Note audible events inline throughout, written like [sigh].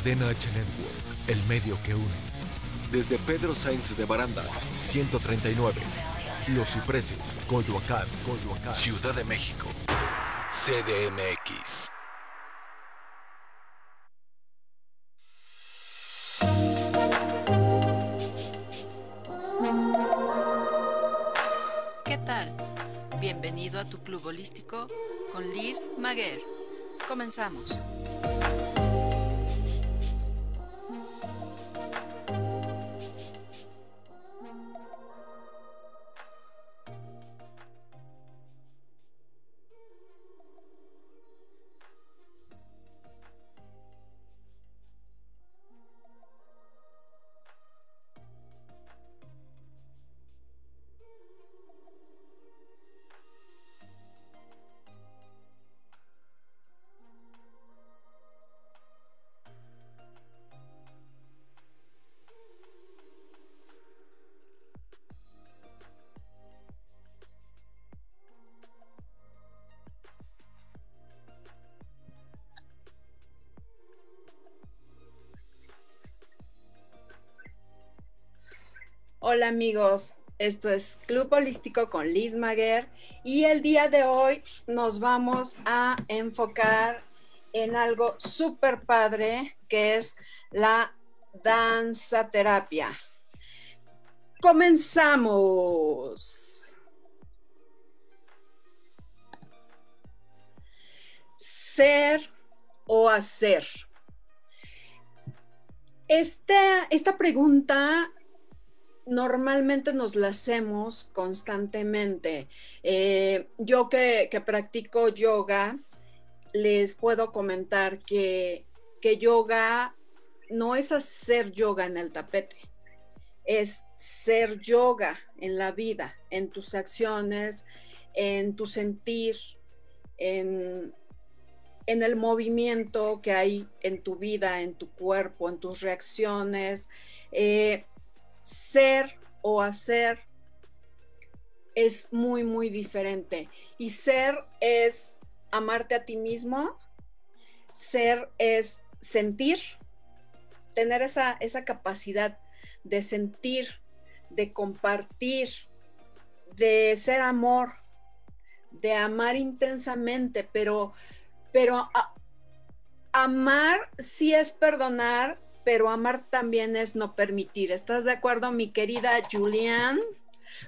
Cadena H Network, el medio que une. Desde Pedro Sainz de Baranda, 139. Los Cipreses, Coyoacán, Coyoacán. Ciudad de México. CDMX. ¿Qué tal? Bienvenido a tu club holístico con Liz Maguer. Comenzamos. Hola amigos, esto es Club Holístico con Liz Maguer y el día de hoy nos vamos a enfocar en algo súper padre que es la danza terapia. Comenzamos. Ser o hacer. Esta, esta pregunta normalmente nos la hacemos constantemente. Eh, yo que, practico yoga, les puedo comentar que, que yoga no es hacer yoga en el tapete, es ser yoga en la vida, en tus acciones, en tu sentir, en, en el movimiento que hay en tu vida, en tu cuerpo, en tus reacciones. Eh, ser o hacer es muy, muy diferente. Y ser es amarte a ti mismo, ser es sentir, tener esa, esa capacidad de sentir, de compartir, de ser amor, de amar intensamente, pero, pero amar sí es perdonar, pero amar también es no permitir. ¿Estás de acuerdo, mi querida Julian?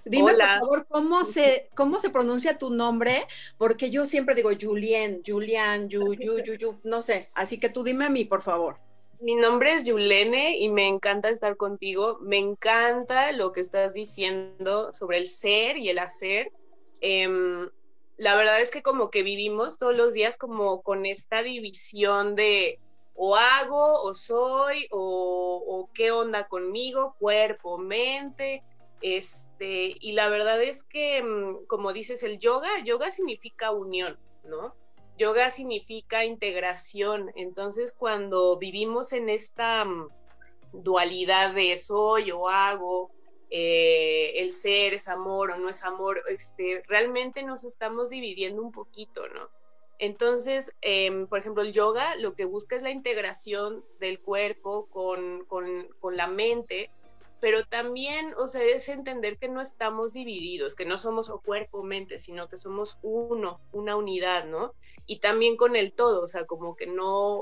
Dime, por favor, ¿cómo se, ¿cómo se pronuncia tu nombre? Porque yo siempre digo Julien, Julian, Yu, Yu, Yu, Yu, no sé. Así que tú dime a mí, por favor. Mi nombre es Yulene y me encanta estar contigo. Me encanta lo que estás diciendo sobre el ser y el hacer. Em, la verdad es que como que vivimos todos los días como con esta división de o hago, o soy, o, qué onda conmigo, cuerpo, mente. Este, y la verdad es que, mm, como dices, el yoga, yoga significa unión, ¿no? Yoga significa integración. Entonces, cuando vivimos en esta mm, dualidad de soy o hago, eh, el ser es amor o no es amor, este, realmente nos estamos dividiendo un poquito, ¿no? Entonces, em, por ejemplo, el yoga lo que busca es la integración del cuerpo con, la mente, pero también, o sea, es entender que no estamos divididos, que no somos o cuerpo o mente, sino que somos uno, una unidad, ¿no? Y también con el todo, o sea, como que no,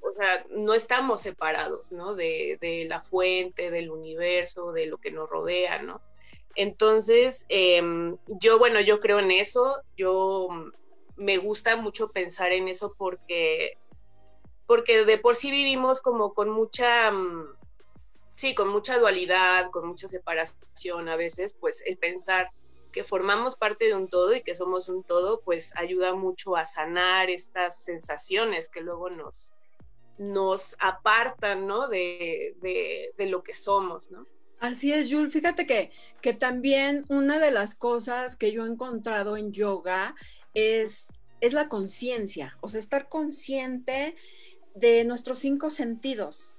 o sea, no estamos separados, ¿no? De, la fuente, del universo, de lo que nos rodea, ¿no? Entonces, em, yo, bueno, yo creo en eso, yo me gusta mucho pensar en eso porque, porque de por sí vivimos como con mucha, mm, sí, con mucha dualidad, con mucha separación a veces, pues el pensar que formamos parte de un todo y que somos un todo, pues ayuda mucho a sanar estas sensaciones que luego nos, nos apartan, ¿no? De, de, lo que somos, ¿no? Así es, Jules. Fíjate que, que también una de las cosas que yo he encontrado en yoga es, es la conciencia, o sea, estar consciente de nuestros cinco sentidos,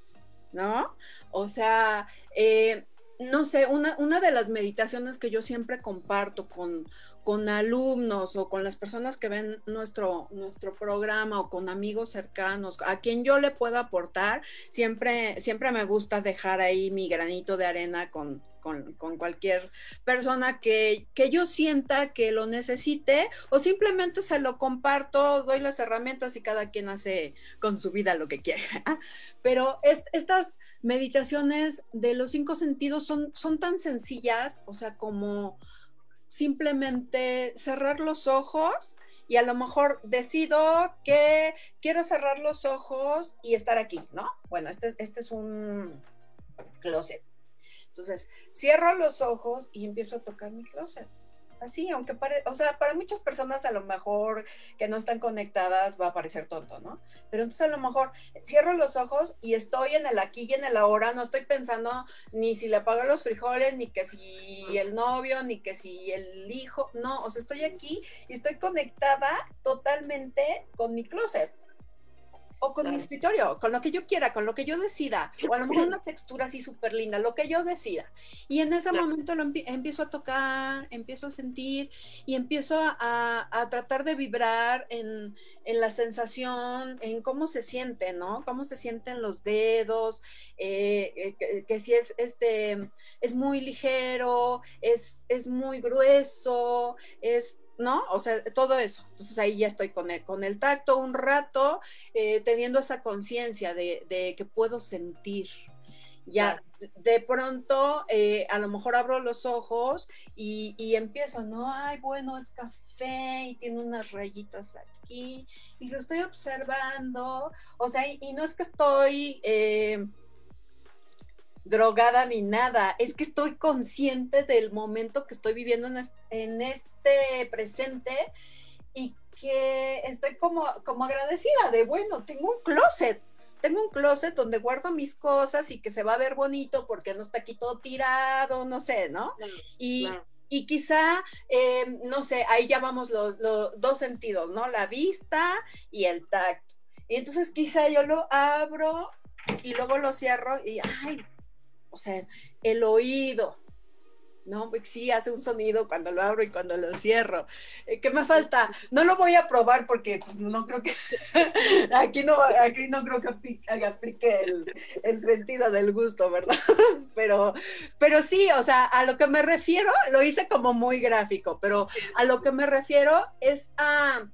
¿no? O sea, eh, no sé, una, una, de las meditaciones que yo siempre comparto con, con, alumnos o con las personas que ven nuestro, nuestro programa o con amigos cercanos, a quien yo le pueda aportar, siempre, siempre me gusta dejar ahí mi granito de arena con, con, cualquier persona que, que, yo sienta que lo necesite o simplemente se lo comparto, doy las herramientas y cada quien hace con su vida lo que quiera. Pero estas meditaciones de los cinco sentidos son, son tan sencillas, o sea, como simplemente cerrar los ojos y a lo mejor decido que quiero cerrar los ojos y estar aquí, ¿no? Bueno, este, este es un closet entonces, cierro los ojos y empiezo a tocar mi closet. Así, aunque pare, o sea, para muchas personas a lo mejor que no están conectadas va a parecer tonto, ¿no? Pero entonces a lo mejor cierro los ojos y estoy en el aquí y en el ahora, no estoy pensando ni si le pago los frijoles, ni que si el novio, ni que si el hijo, no, o sea, estoy aquí y estoy conectada totalmente con mi closet o con mi escritorio, con lo que yo quiera, con lo que yo decida, o a lo mejor una textura así súper linda, lo que yo decida. Y en ese momento lo empiezo a tocar, empiezo a sentir y empiezo a, tratar de vibrar en, la sensación, en cómo se siente, ¿no? Cómo se sienten los dedos, eh, eh, que, si es, este, es muy ligero, es, es muy grueso, es ¿no? O sea, todo eso. Entonces ahí ya estoy con el, con el tacto un rato, eh, teniendo esa conciencia de, que puedo sentir. Ya, de pronto, eh, a lo mejor abro los ojos y, empiezo, ¿no? Ay, bueno, es café y tiene unas rayitas aquí y lo estoy observando. O sea, y, no es que estoy... Eh, drogada ni nada, es que estoy consciente del momento que estoy viviendo en, este presente y que estoy como, como agradecida de, bueno, tengo un closet, tengo un closet donde guardo mis cosas y que se va a ver bonito porque no está aquí todo tirado, no sé, ¿no? y, y quizá, eh, no sé, ahí ya vamos los, los dos sentidos, ¿no? La vista y el tacto. Y entonces quizá yo lo abro y luego lo cierro y, ay, o sea, el oído, ¿no? Sí, hace un sonido cuando lo abro y cuando lo cierro. Eh, ¿Qué me falta? No lo voy a probar porque pues, no creo que, [laughs] aquí no, aquí no creo que aplique, el, sentido del gusto, ¿verdad? [laughs] Pero, pero sí, o sea, a lo que me refiero, lo hice como muy gráfico, pero a lo que me refiero es a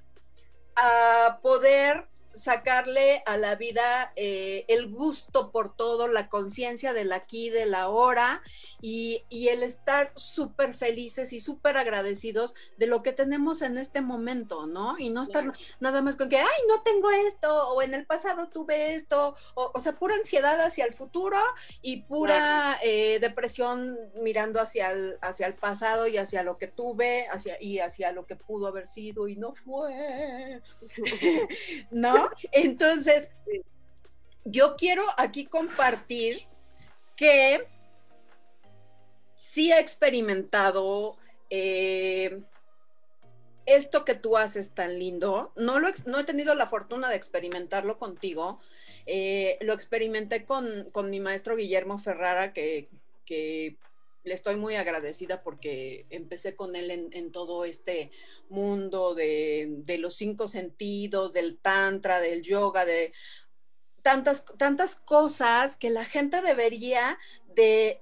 poder sacarle a la vida eh, el gusto por todo, la conciencia del aquí, de la hora y, el estar súper felices y súper agradecidos de lo que tenemos en este momento, ¿no? Y no estar nada más con que, ay, no tengo esto, o en el pasado tuve esto, o, sea, pura ansiedad hacia el futuro y pura eh, depresión mirando hacia el, hacia el pasado y hacia lo que tuve hacia, y hacia lo que pudo haber sido y no fue, [laughs] [laughs] ¿no? Entonces, yo quiero aquí compartir que sí he experimentado eh, esto que tú haces tan lindo. No, lo, he tenido la fortuna de experimentarlo contigo. Eh, lo experimenté con, mi maestro Guillermo Ferrara, que le estoy muy agradecida porque empecé con él en, todo este mundo de, los cinco sentidos, del tantra, del yoga, de tantas, tantas cosas que la gente debería de,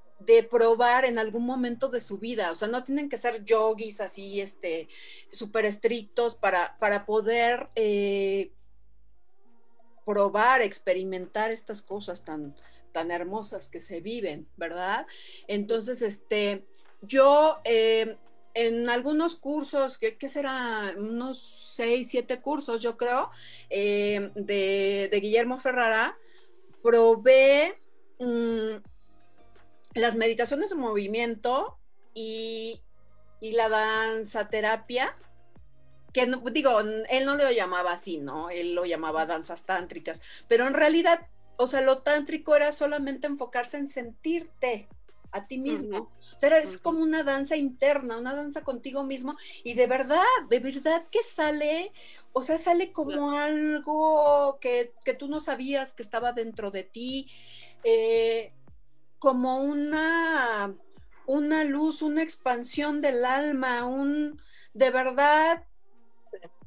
probar en algún momento de su vida. O sea, no tienen que ser yogis así, este, súper estrictos para, para poder eh, probar, experimentar estas cosas tan, tan hermosas que se viven, ¿verdad? Entonces, este, yo eh, en algunos cursos, ¿qué, será? Unos seis, siete cursos, yo creo, eh, de, Guillermo Ferrara, probé mm, las meditaciones de movimiento y, y la danza terapia que digo, él no lo llamaba así, ¿no? Él lo llamaba danzas tántricas, pero en realidad o sea, lo tántrico era solamente enfocarse en sentirte a ti mismo. O sea, es como una danza interna, una danza contigo mismo. Y de verdad, de verdad que sale, o sea, sale como algo que, tú no sabías que estaba dentro de ti. Eh, como una, una luz, una expansión del alma, un, de verdad,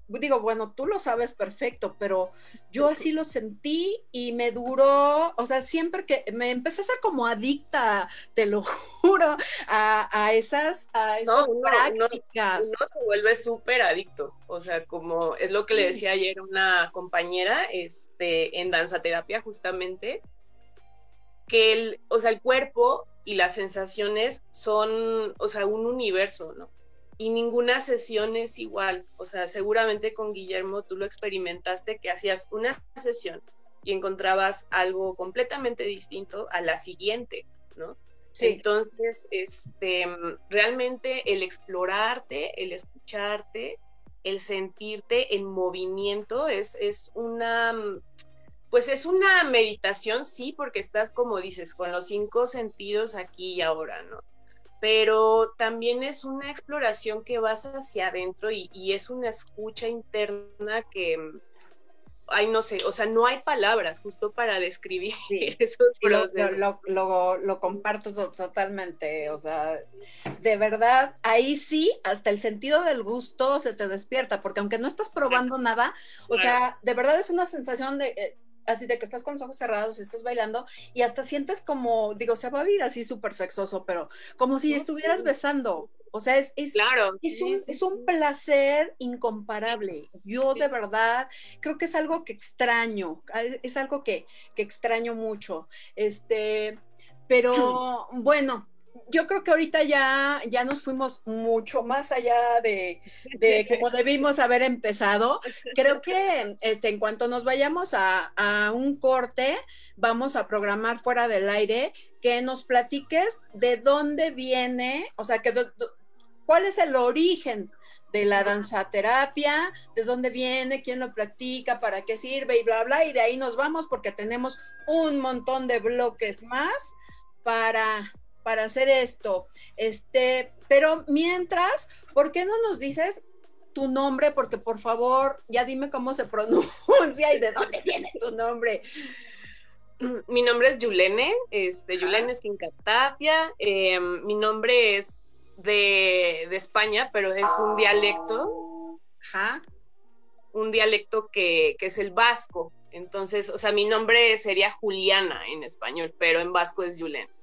digo, bueno, tú lo sabes perfecto, pero yo así lo sentí y me duró, o sea, siempre que me empecé a ser como adicta, te lo [laughs] juro, a, esas, a esas prácticas. Uno, se vuelve súper adicto, o sea, como es lo que le decía ayer una compañera este, en danza terapia justamente, que el, o sea, el cuerpo y las sensaciones son, o sea, un universo, ¿no? Y ninguna sesión es igual. O sea, seguramente con Guillermo tú lo experimentaste que hacías una sesión y encontrabas algo completamente distinto a la siguiente, ¿no? Entonces, este, realmente el explorarte, el escucharte, el sentirte en movimiento es, es una, pues es una meditación, sí, porque estás, como dices, con los cinco sentidos aquí y ahora, ¿no? Pero también es una exploración que vas hacia adentro y, es una escucha interna que, mm, ay, no sé, o sea, no hay palabras justo para describir [laughs] esos procesos. Lo, lo, comparto totalmente, o sea, de verdad, ahí sí, hasta el sentido del gusto se te despierta, porque aunque no estás probando nada, o sea, de verdad es una sensación de... Así de que estás con los ojos cerrados, estás bailando y hasta sientes como, digo, se va a ir así súper sexoso, pero como si estuvieras besando. O sea, es, es, claro, es, un, es un placer incomparable. Yo de verdad creo que es algo que extraño, es algo que, que extraño mucho. Este, pero [clears throat] bueno, yo creo que ahorita ya, ya nos fuimos mucho más allá de, de [laughs] como debimos haber empezado. Creo que este, en cuanto nos vayamos a, a, un corte, vamos a programar fuera del aire que nos platiques de dónde viene, o sea, que cuál es el origen de la danzaterapia, de dónde viene, quién lo practica, para qué sirve y bla, bla, y de ahí nos vamos porque tenemos un montón de bloques más para para hacer esto. Este, pero mientras, ¿por qué no nos dices tu nombre? Porque por favor, ya dime cómo se [laughs] pronuncia y de dónde viene tu nombre. Mi nombre es Yulene, este, Yulene Esquincatapia. Em, mi nombre es de, de, España, pero es un dialecto. Ajá. Un dialecto que, que es el vasco. Entonces, o sea, mi nombre sería Juliana en español, pero en vasco es Yulene.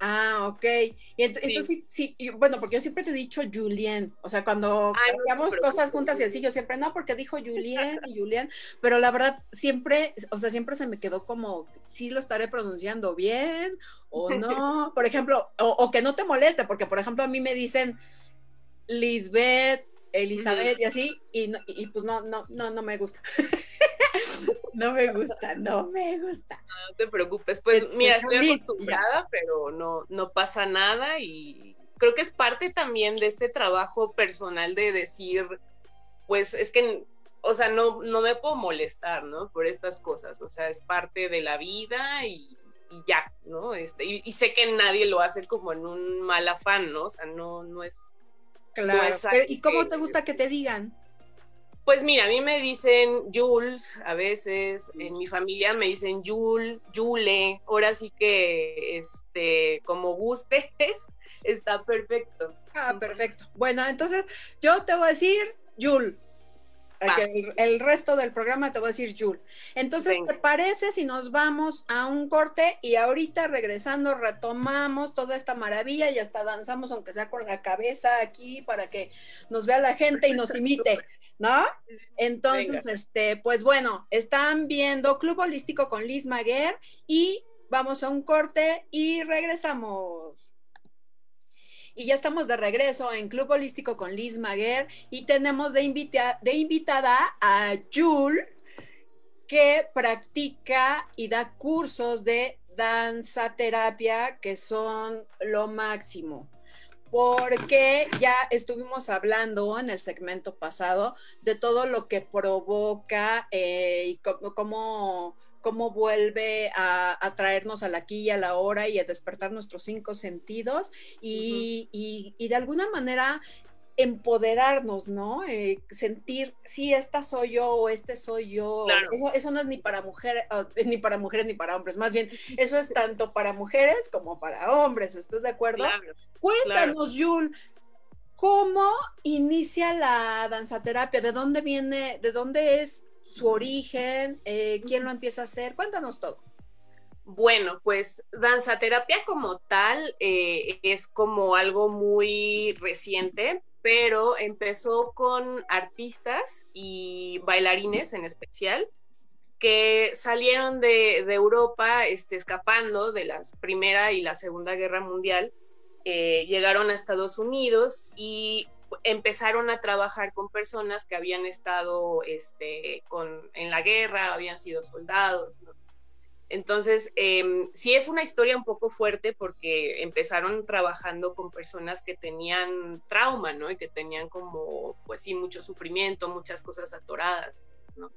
Ah, ok. Y entonces, sí. bueno, porque yo siempre te he dicho Julien, o sea, cuando hacíamos cosas juntas y así, yo siempre, no, porque dijo Julien y Julien, pero la verdad, siempre, o sea, siempre se me quedó como, sí lo estaré pronunciando bien o no, por ejemplo, o, o que no te moleste, porque por ejemplo a mí me dicen Lisbeth, Elizabeth y así, y, y, pues no, no, no, no me gusta. [laughs] no me gusta, no me gusta. No, te preocupes, pues mira, estoy acostumbrada, pero no, no pasa nada y creo que es parte también de este trabajo personal de decir, pues es que, o sea, no, no me puedo molestar, ¿no? Por estas cosas, o sea, es parte de la vida y, ya, ¿no? Este, y, y, sé que nadie lo hace como en un mal afán, ¿no? O sea, no, no es Claro. ¿Y cómo te gusta que te digan? Pues mira, a mí me dicen Jules a veces, en mi familia me dicen Jul, Jule, ahora sí que este, como gustes, [laughs] está perfecto. Ah, perfecto. Bueno, entonces yo te voy a decir Jul. El, resto del programa te voy a decir Jul. Entonces, ¿te parece si nos vamos a un corte y ahorita regresando retomamos toda esta maravilla y hasta danzamos, aunque sea con la cabeza aquí, para que nos vea la gente y nos [laughs] imite? ¿No? Entonces, este, pues bueno, están viendo Club Holístico con Liz Maguer y vamos a un corte y regresamos. Y ya estamos de regreso en Club Holístico con Liz Maguer y tenemos de, de invitada a Jul, que practica y da cursos de danza terapia que son lo máximo. Porque ya estuvimos hablando en el segmento pasado de todo lo que provoca eh, y cómo cómo vuelve a, traernos a la aquí y a la hora y a despertar nuestros cinco sentidos. Y, de alguna manera empoderarnos, ¿no? Eh, sentir, sí, esta soy yo o este soy yo. Eso, no es ni para mujeres, ni para mujeres ni para hombres, más bien, eso es tanto para mujeres como para hombres, ¿estás de acuerdo? Cuéntanos, Jul, ¿cómo inicia la danzaterapia? ¿De dónde viene, de dónde es su origen? Eh, ¿Quién lo empieza a hacer? Cuéntanos todo. Bueno, pues danzaterapia como tal eh, es como algo muy reciente, pero empezó con artistas y bailarines en especial que salieron de, Europa este, escapando de la Primera y la Segunda Guerra Mundial, eh, llegaron a Estados Unidos y empezaron a trabajar con personas que habían estado este, con, en la guerra, habían sido soldados. ¿no? Entonces, eh, sí es una historia un poco fuerte porque empezaron trabajando con personas que tenían trauma, ¿no? Y que tenían como, pues sí, mucho sufrimiento, muchas cosas atoradas, ¿no?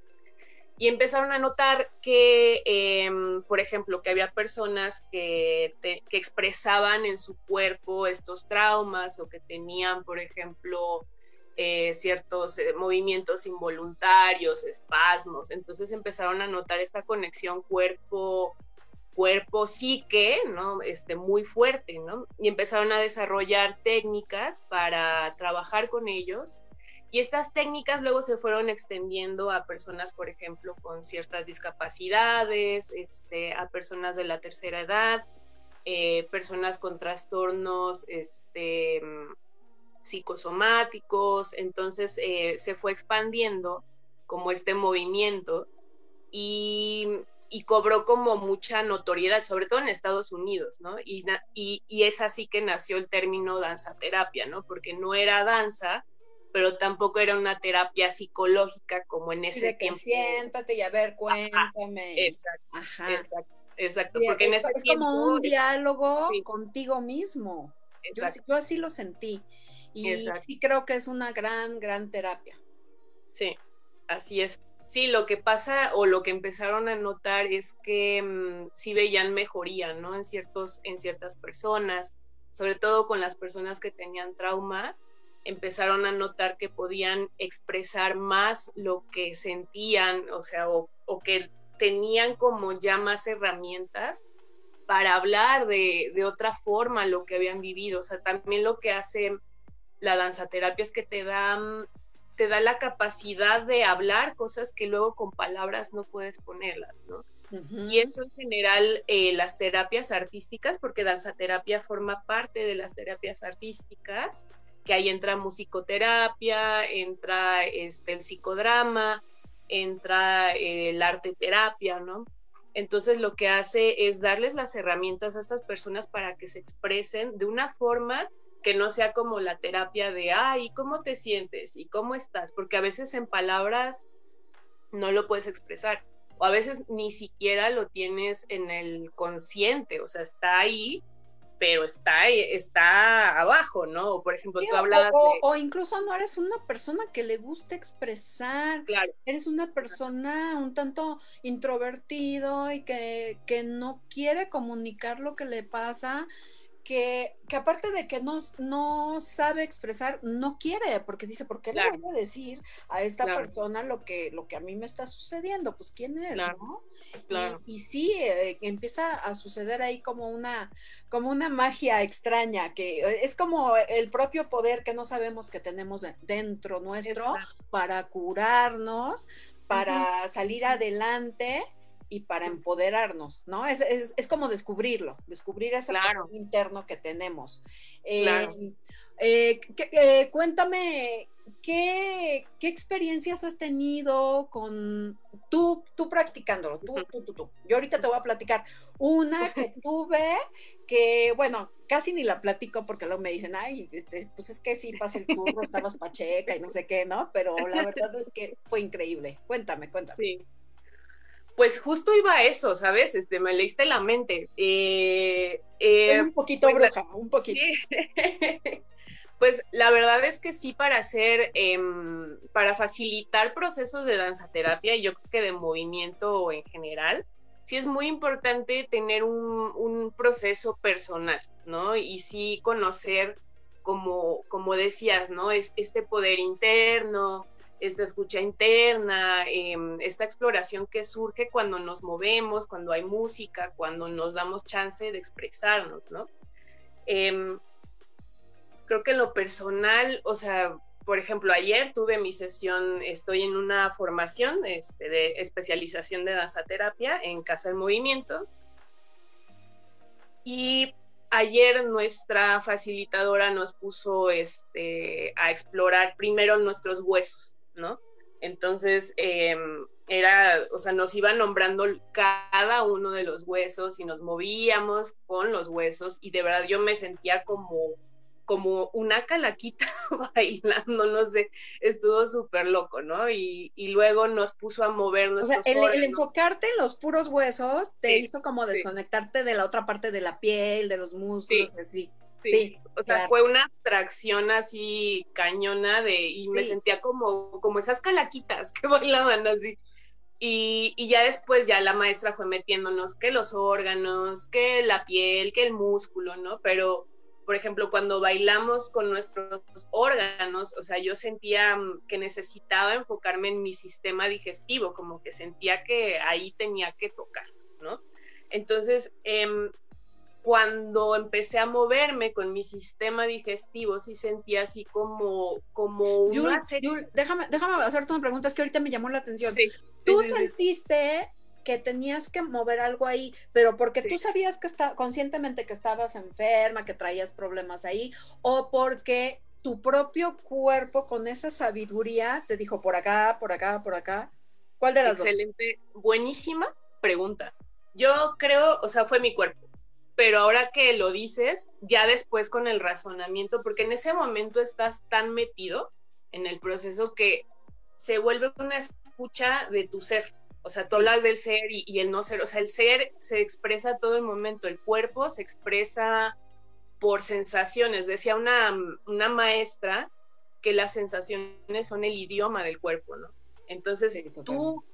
Y empezaron a notar que, em, por ejemplo, que había personas que, que expresaban en su cuerpo estos traumas o que tenían, por ejemplo, eh, ciertos eh, movimientos involuntarios, espasmos. Entonces empezaron a notar esta conexión cuerpo cuerpo psique, ¿no? Este muy fuerte, ¿no? Y empezaron a desarrollar técnicas para trabajar con ellos. Y estas técnicas luego se fueron extendiendo a personas, por ejemplo, con ciertas discapacidades, este, a personas de la tercera edad, eh, personas con trastornos este, psicosomáticos, entonces eh, se fue expandiendo como este movimiento y, cobró como mucha notoriedad, sobre todo en Estados Unidos, ¿no? Y, y, es así que nació el término danzaterapia, ¿no? Porque no era danza, pero tampoco era una terapia psicológica como en ese tiempo. Siéntate y a ver, cuéntame. exacto, exacto, exacto, porque en ese es como un diálogo contigo mismo. yo, así lo sentí. Y sí creo que es una gran, gran terapia. Sí, así es. Sí, lo que pasa o lo que empezaron a notar es que mm, sí veían mejoría, ¿no? En, ciertos, en ciertas personas, sobre todo con las personas que tenían trauma, empezaron a notar que podían expresar más lo que sentían, o sea, o, o que tenían como ya más herramientas para hablar de, de, otra forma lo que habían vivido. O sea, también lo que hace la danzaterapia es que te da, mm, te da la capacidad de hablar cosas que luego con palabras no puedes ponerlas, ¿no? Y eso en general, eh, las terapias artísticas, porque danzaterapia forma parte de las terapias artísticas, que ahí entra musicoterapia, entra este, el psicodrama, entra eh, el arte terapia, ¿no? Entonces lo que hace es darles las herramientas a estas personas para que se expresen de una forma que no sea como la terapia de, ay, ¿cómo te sientes? ¿Y cómo estás? Porque a veces en palabras no lo puedes expresar o a veces ni siquiera lo tienes en el consciente, o sea, está ahí, pero está, está abajo, ¿no? O por ejemplo, tú hablabas o, o, incluso no eres una persona que le gusta expresar, claro. eres una persona un tanto introvertido y que, que no quiere comunicar lo que le pasa que, aparte de que no, no sabe expresar, no quiere, porque dice, ¿por qué le voy a decir a esta persona lo que, lo que a mí me está sucediendo? Pues quién es, ¿no? Y, sí, eh, empieza a suceder ahí como una, como una magia extraña, que eh, es como el propio poder que no sabemos que tenemos dentro nuestro para curarnos, para salir adelante y para empoderarnos, ¿no? Es, es, como descubrirlo, descubrir ese claro. interno que tenemos. Eh, eh, eh, cuéntame, ¿qué, ¿qué, experiencias has tenido con tú, tú practicándolo? Tú, tú, tú, tú. Yo ahorita te voy a platicar una que [laughs] tuve que, bueno, casi ni la platico porque luego me dicen, ay, este, pues es que sí, pasa el curro, estabas [laughs] pacheca y no sé qué, ¿no? Pero la verdad es que fue increíble. Cuéntame, cuéntame. Sí. Pues justo iba a eso, ¿sabes? Este, me leíste la mente. Eh, eh, un poquito pues, bruja, un poquito. [laughs] pues la verdad es que sí, para hacer, em, para facilitar procesos de danzaterapia, yo creo que de movimiento en general, sí es muy importante tener un, un proceso personal, ¿no? Y sí conocer como, como decías, ¿no? Es este poder interno, esta escucha interna, em, esta exploración que surge cuando nos movemos, cuando hay música, cuando nos damos chance de expresarnos, ¿no? Em, creo que en lo personal, o sea, por ejemplo, ayer tuve mi sesión, estoy en una formación este, de especialización de danzaterapia en Casa del Movimiento. Y ayer nuestra facilitadora nos puso este, a explorar primero nuestros huesos, ¿no? Entonces, em, era, o sea, nos iba nombrando cada uno de los huesos y nos movíamos con los huesos y de verdad yo me sentía como como una calaquita [laughs] bailando, no sé, estuvo súper loco, ¿no? Y, luego nos puso a movernos. O sea, el, enfocarte en los puros huesos te hizo como desconectarte de la otra parte de la piel, de los músculos, así. Sí, o sea, fue una abstracción así cañona de, y me sentía como, como esas calaquitas [laughs] que bailaban así. Y, y, ya después ya la maestra fue metiéndonos que los órganos, que la piel, que el músculo, ¿no? Pero por ejemplo, cuando bailamos con nuestros órganos, o sea, yo sentía mm, que necesitaba enfocarme en mi sistema digestivo, como que sentía que ahí tenía que tocar, ¿no? Entonces, em, cuando empecé a moverme con mi sistema digestivo, sí sentía así como, como una déjame, déjame hacerte una pregunta, es que ahorita me llamó la atención. ¿Tú sentiste que tenías que mover algo ahí, pero porque tú sabías que está conscientemente que estabas enferma, que traías problemas ahí, o porque tu propio cuerpo con esa sabiduría te dijo por acá, por acá, por acá. ¿Cuál de las Excelente, buenísima pregunta. Yo creo, o sea, fue mi cuerpo, pero ahora que lo dices, ya después con el razonamiento, porque en ese momento estás tan metido en el proceso que se vuelve una escucha de tu ser o sea, tú hablas del ser y, el no ser. O sea, el ser se expresa todo el momento. El cuerpo se expresa por sensaciones. Decía una, una maestra que las sensaciones son el idioma del cuerpo, ¿no? Entonces tú,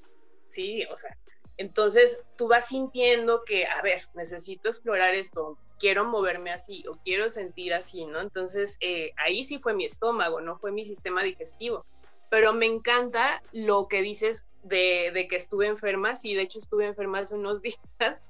sí, o sea, entonces tú vas sintiendo que, a ver, necesito explorar esto, quiero moverme así o quiero sentir así, ¿no? Entonces eh, ahí sí fue mi estómago, no fue mi sistema digestivo. Pero me encanta lo que dices de, que estuve enferma, sí, de hecho estuve enferma hace unos [laughs] días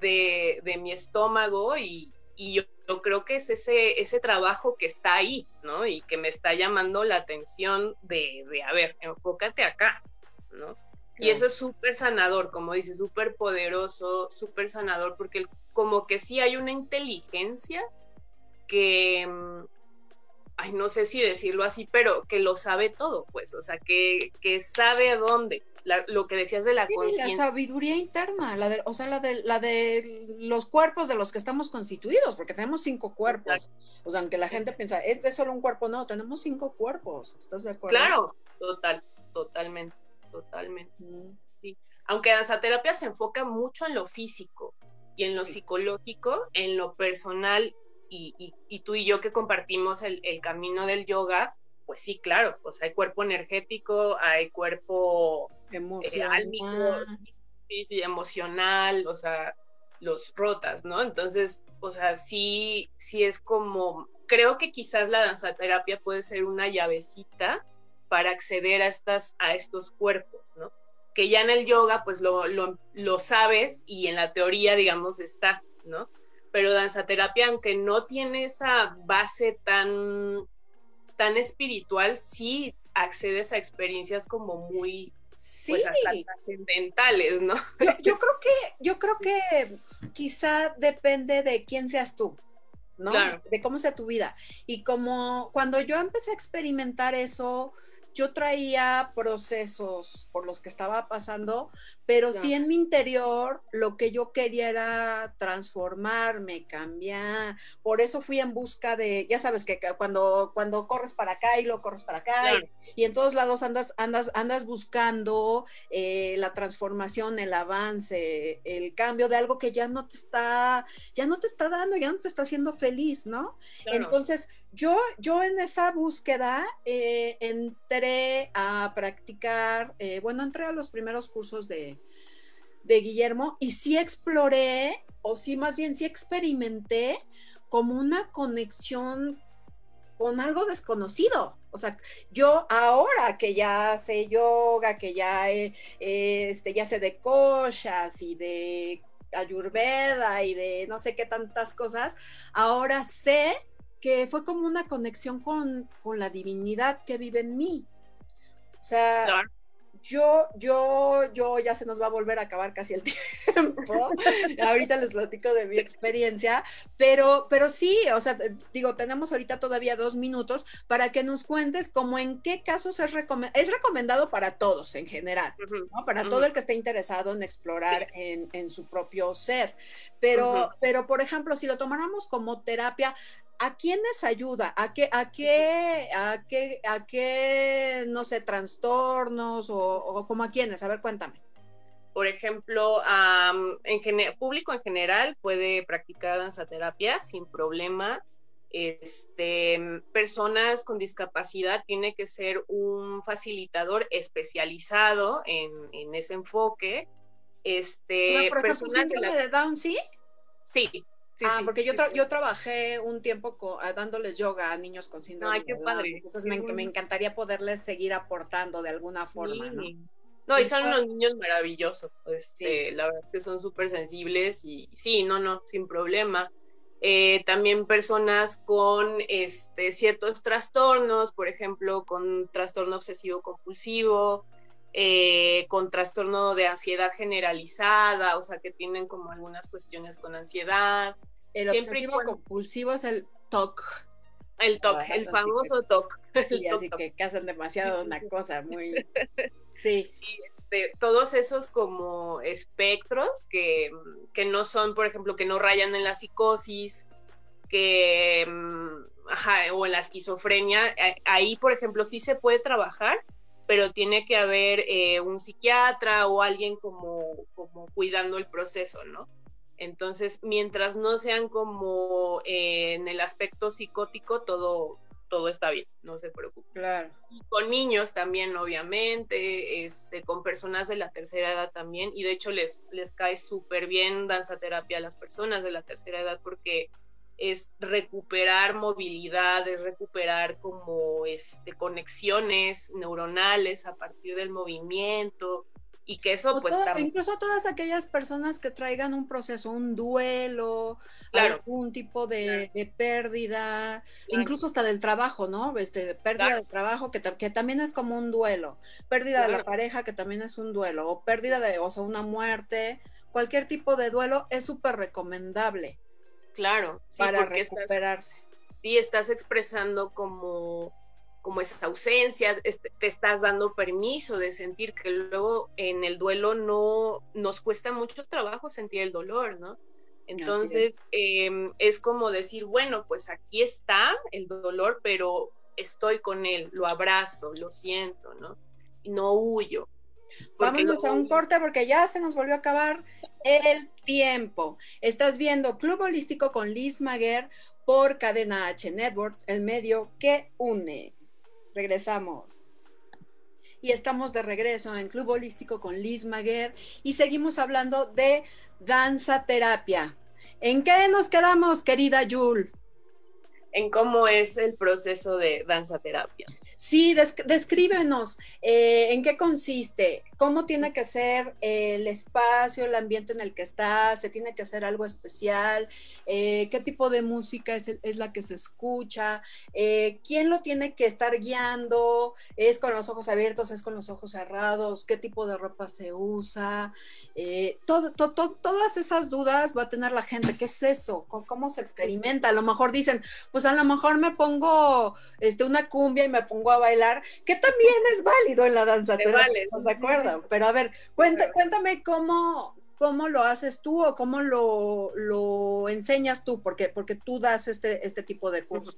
de, mi estómago y, yo, creo que es ese, trabajo que está ahí, ¿no? Y que me está llamando la atención de, de a ver, enfócate acá, ¿no? Y eso es súper sanador, como dice, súper poderoso, súper sanador, porque como que sí hay una inteligencia que, mm, ay, no sé si decirlo así, pero que lo sabe todo, pues, o sea, que, que sabe a dónde, lo que decías de la conciencia. La sabiduría interna, la de, o sea, la de, la de los cuerpos de los que estamos constituidos, porque tenemos cinco cuerpos. O sea, aunque la gente piensa, este es solo un cuerpo, no, tenemos cinco cuerpos. ¿Estás de acuerdo? Claro, total, totalmente, totalmente. Sí. Aunque la terapia se enfoca mucho en lo físico y en lo psicológico, en lo personal, y, y, tú y yo que compartimos el, el camino del yoga, pues sí, claro, pues hay cuerpo energético, hay cuerpo eh, emocional, sí, sí, emocional, o sea, los rotas, ¿no? Entonces, o sea, sí, sí es como, creo que quizás la danzaterapia puede ser una llavecita para acceder a, estas, a estos cuerpos, ¿no? Que ya en el yoga, pues lo, lo, lo sabes y en la teoría, digamos, está, ¿no? Pero danzaterapia, aunque no tiene esa base tan tan espiritual, sí accedes a experiencias como muy pues, trascendentales, ¿no? Yo, [laughs] creo que, yo creo que quizá depende de quién seas tú. ¿no? De cómo sea tu vida. Y como cuando yo empecé a experimentar eso, yo traía procesos por los que estaba pasando, pero sí en mi interior lo que yo quería era transformarme, cambiar. Por eso fui en busca de, ya sabes que cuando, cuando corres para acá y lo corres para acá y, en todos lados andas, andas, andas buscando eh, la transformación, el avance, el cambio de algo que ya no te está, ya no te está dando, ya no te está haciendo feliz, ¿no? Entonces, yo, yo en esa búsqueda eh, entré a practicar, eh, bueno, entré a los primeros cursos de, de Guillermo y sí exploré, o sí más bien sí experimenté como una conexión con algo desconocido. O sea, yo ahora que ya sé yoga, que ya, este, ya sé de koshas y de ayurveda y de no sé qué tantas cosas, ahora sé que fue como una conexión con, con la divinidad que vive en mí. O sea, yo, yo, yo ya se nos va a volver a acabar casi el [laughs] tiempo. ahorita les platico de mi experiencia, pero, pero sí, o sea, digo, tenemos ahorita todavía dos minutos para que nos cuentes como en qué casos es, es recomendado para todos en general, ¿no? Para todo el que esté interesado en explorar en, en, su propio ser. Pero, pero, por ejemplo, si lo tomáramos como terapia, ¿a quiénes ayuda? ¿A qué, a qué, a qué, a qué, no sé, trastornos o, como a quiénes? A ver, cuéntame. Por ejemplo, en público en general puede practicar danzaterapia sin problema. Este, personas con discapacidad tiene que ser un facilitador especializado en, en ese enfoque. Este, por personas de, Down, ¿sí? Sí, ah, porque yo, yo trabajé un tiempo dándoles yoga a niños con síndrome Ay, qué padre. Entonces me, me, encantaría poderles seguir aportando de alguna forma, ¿no? No, y son unos niños maravillosos, este, la verdad que son súper sensibles y sí, no, no, sin problema. Eh, también personas con este, ciertos trastornos, por ejemplo, con trastorno obsesivo compulsivo, eh, con trastorno de ansiedad generalizada, o sea, que tienen como algunas cuestiones con ansiedad. El Siempre compulsivo es el TOC. El TOC, el famoso TOC. [laughs] Sí, así que, hacen demasiado una cosa muy... [laughs] Sí. sí este, todos esos como espectros que, que, no son, por ejemplo, que no rayan en la psicosis, que, mm, ajá, o en la esquizofrenia, ahí, por ejemplo, sí se puede trabajar, pero tiene que haber eh, un psiquiatra o alguien como, como cuidando el proceso, ¿no? Entonces, mientras no sean como eh, en el aspecto psicótico, todo, todo está bien, no se preocupe. Claro. Y con niños también, obviamente, este, con personas de la tercera edad también, y de hecho les, les cae súper bien danza terapia a las personas de la tercera edad porque es recuperar movilidad, es recuperar como este, conexiones neuronales a partir del movimiento y que eso pues incluso todas aquellas personas que traigan un proceso, un duelo, algún tipo de, pérdida, incluso hasta del trabajo, ¿no? Este, pérdida de trabajo que, que, también es como un duelo, pérdida de la pareja que también es un duelo, o pérdida de, o sea, una muerte, cualquier tipo de duelo es súper recomendable. Claro, para recuperarse. sí, estás expresando como, como esa ausencia, te estás dando permiso de sentir que luego en el duelo no nos cuesta mucho trabajo sentir el dolor, ¿no? Entonces em, es como decir, bueno, pues aquí está el dolor, pero estoy con él, lo abrazo, lo siento, ¿no? Y no huyo. Vámonos a un corte porque ya se nos volvió a acabar el tiempo. Estás viendo Club Holístico con Liz Maguer por Cadena H Network, el medio que une. Regresamos. Y estamos de regreso en Club Holístico con Liz Maguer y seguimos hablando de danza terapia. ¿En qué nos quedamos, querida Yul? En cómo es el proceso de danza terapia. Sí, descríbenos eh, en qué consiste, cómo tiene que ser el espacio, el ambiente en el que estás, se tiene que hacer algo especial, eh, qué tipo de música es, la que se escucha, eh, quién lo tiene que estar guiando, es con los ojos abiertos, es con los ojos cerrados, qué tipo de ropa se usa, todo, todas esas dudas va a tener la gente, ¿qué es eso? ¿Cómo, se experimenta? A lo mejor dicen, pues a lo mejor me pongo este, una cumbia y me pongo a bailar, que también es válido en la danza, ¿no se acuerdan? Pero a ver, cuéntame cómo, cómo lo haces tú o cómo lo, lo enseñas tú, porque, porque tú das este, este tipo de cursos.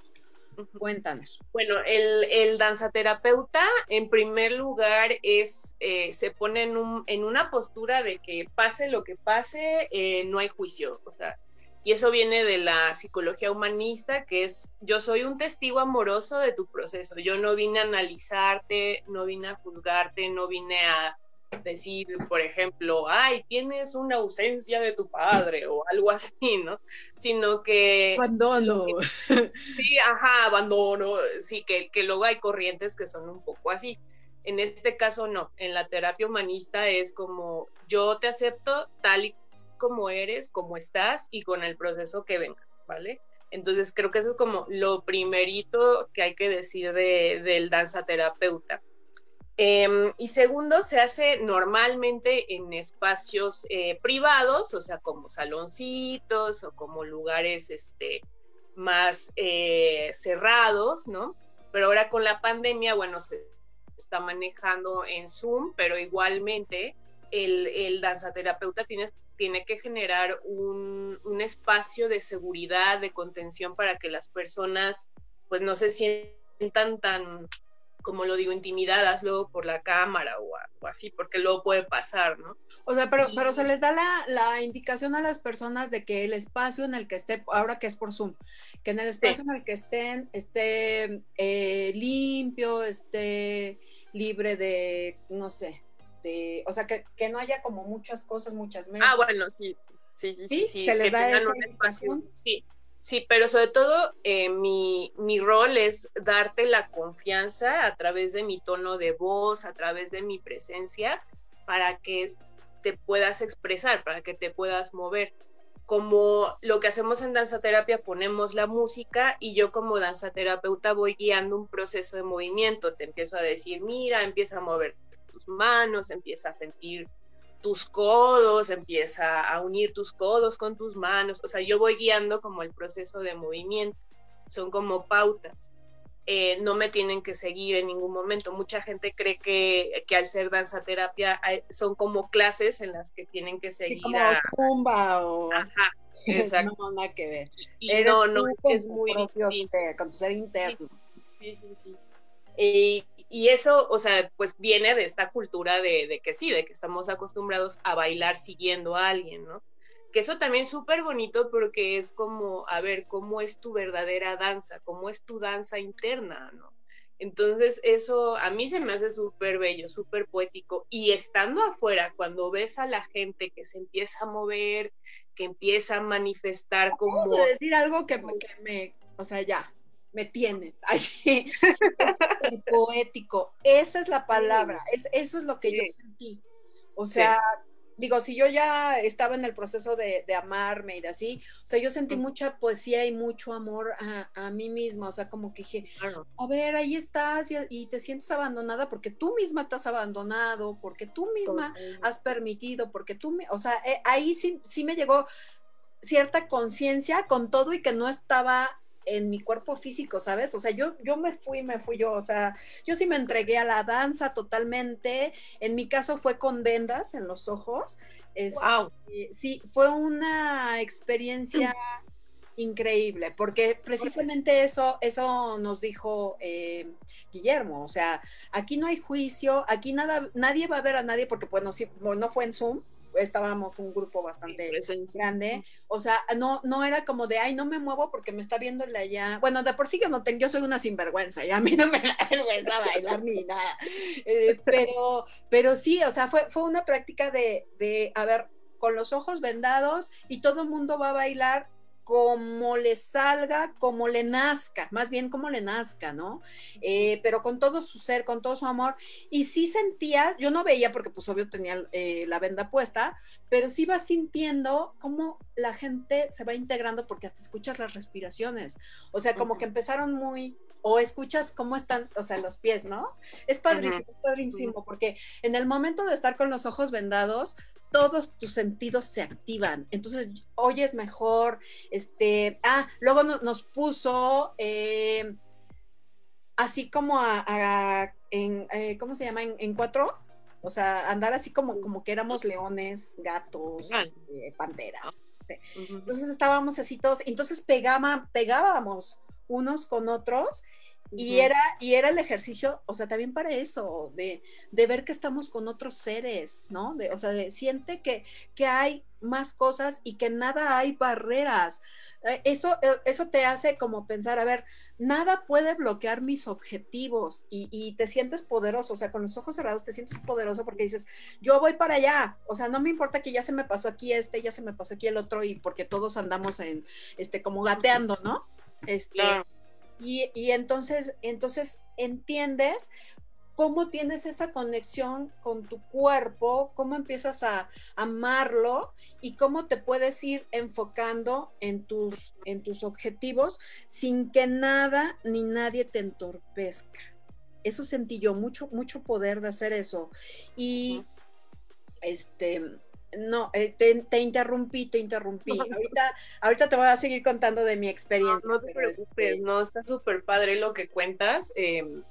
Cuéntanos. Bueno, el, el danzaterapeuta, en primer lugar, es eh, se pone en, un, en, una postura de que pase lo que pase, eh, no hay juicio. O sea, y eso viene de la psicología humanista, que es yo soy un testigo amoroso de tu proceso. Yo no vine a analizarte, no vine a juzgarte, no vine a decir, por ejemplo, ay, tienes una ausencia de tu padre o algo así, ¿no? Sino que... Abandono. [laughs] sí, ajá, abandono, sí, que, que luego hay corrientes que son un poco así. En este caso no, en la terapia humanista es como yo te acepto tal y como eres, como estás y con el proceso que vengas, ¿vale? Entonces creo que eso es como lo primerito que hay que decir de, del danza terapeuta. Em, y segundo, se hace normalmente en espacios eh, privados, o sea, como saloncitos o como lugares este, más eh, cerrados, ¿no? Pero ahora con la pandemia, bueno, se está manejando en Zoom, pero igualmente el, el danzaterapeuta tiene, tiene que generar un, un espacio de seguridad, de contención para que las personas pues no se sientan tan como lo digo, intimidadas luego por la cámara o, así, porque luego puede pasar, ¿no? O sea, pero, pero se les da la, indicación a las personas de que el espacio en el que esté, ahora que es por Zoom, que en el espacio en el que estén esté eh, limpio, esté libre de, no sé, de, o sea, que, no haya como muchas cosas, muchas mesas. Ah, bueno, sí. Sí, sí, sí, se les da esa indicación. Sí, Sí, pero sobre todo eh, mi, mi, rol es darte la confianza a través de mi tono de voz, a través de mi presencia, para que te puedas expresar, para que te puedas mover. Como lo que hacemos en danza terapia, ponemos la música y yo como danza terapeuta voy guiando un proceso de movimiento. Te empiezo a decir, mira, empieza a mover tus manos, empieza a sentir tus codos, empieza a unir tus codos con tus manos, o sea, yo voy guiando como el proceso de movimiento, son como pautas. Eh, no me tienen que seguir en ningún momento. Mucha gente cree que, que al ser danza terapia son como clases en las que tienen que seguir. como a... o. Ajá, [laughs] exacto. no, nada que ver. no, no, es, muy distinto. con tu ser interno. Sí, sí, sí. Y, y eso, o sea, pues viene de esta cultura de, que sí, de que estamos acostumbrados a bailar siguiendo a alguien, ¿no? Que eso también es súper bonito porque es como, a ver, ¿cómo es tu verdadera danza? ¿Cómo es tu danza interna, ¿no? Entonces eso a mí se me hace súper bello, súper poético. Y estando afuera, cuando ves a la gente que se empieza a mover, que empieza a manifestar como... decir algo que, que me, o sea, ya, me tienes. [laughs] Ay, es poético. Esa es la palabra. Es, eso es lo que yo sentí. O sea, digo, si yo ya estaba en el proceso de, amarme y de así, o sea, yo sentí mucha poesía y mucho amor a, mí misma. O sea, como que dije, a ver, ahí estás y, te sientes abandonada porque tú misma te has abandonado, porque tú misma has permitido, porque tú, me, o sea, eh, ahí sí, sí me llegó cierta conciencia con todo y que no estaba en mi cuerpo físico, ¿sabes? O sea, yo, yo me fui, me fui yo, o sea, yo sí me entregué a la danza totalmente. En mi caso fue con vendas en los ojos. wow. Este, sí, fue una experiencia increíble, porque precisamente eso, eso nos dijo eh, Guillermo, o sea, aquí no hay juicio, aquí nada, nadie va a ver a nadie, porque bueno, sí, no fue en Zoom, estábamos un grupo bastante grande, o sea, no, no era como de, ay, no me muevo porque me está viendo la allá, bueno, de por sí yo no tengo, yo soy una sinvergüenza, y a mí [laughs] no me da vergüenza bailar ni nada, eh, [laughs] pero, pero sí, o sea, fue, fue una práctica de, de, a ver, con los ojos vendados y todo el mundo va a bailar como le salga, como le nazca, más bien como le nazca, ¿no? Eh, pero con todo su ser, con todo su amor. Y sí sentía, yo no veía porque pues obvio tenía eh, la venda puesta, pero sí va sintiendo cómo la gente se va integrando porque hasta escuchas las respiraciones. O sea, como que empezaron muy, o escuchas cómo están, o sea, los pies, ¿no? Es padrísimo, es padrísimo, porque en el momento de estar con los ojos vendados, todos tus sentidos se activan. Entonces, oyes mejor. Este, ah, luego nos puso eh, así como a, en, eh, ¿cómo se llama? En, cuatro. O sea, andar así como, como que éramos leones, gatos, este, panteras. Entonces estábamos así todos, entonces pegaba, pegábamos unos con otros Y, era, y era el ejercicio, o sea, también para eso, de, de ver que estamos con otros seres, ¿no? De, o sea, de, siente que, que hay más cosas y que nada hay barreras. Eh, eso, eh, eso te hace como pensar, a ver, nada puede bloquear mis objetivos y, y, te sientes poderoso, o sea, con los ojos cerrados te sientes poderoso porque dices, yo voy para allá, o sea, no me importa que ya se me pasó aquí este, ya se me pasó aquí el otro y porque todos andamos en, este, como gateando, ¿no? Este, y, y entonces, entonces entiendes cómo tienes esa conexión con tu cuerpo, cómo empiezas a amarlo y cómo te puedes ir enfocando en tus, en tus objetivos sin que nada ni nadie te entorpezca. Eso sentí yo, mucho, mucho poder de hacer eso. Y este, no, eh, te, interrumpí, te interrumpí. [laughs] Ahorita, ahorita te voy a seguir contando de mi experiencia. No, te preocupes, este no, está súper padre lo que cuentas. Em,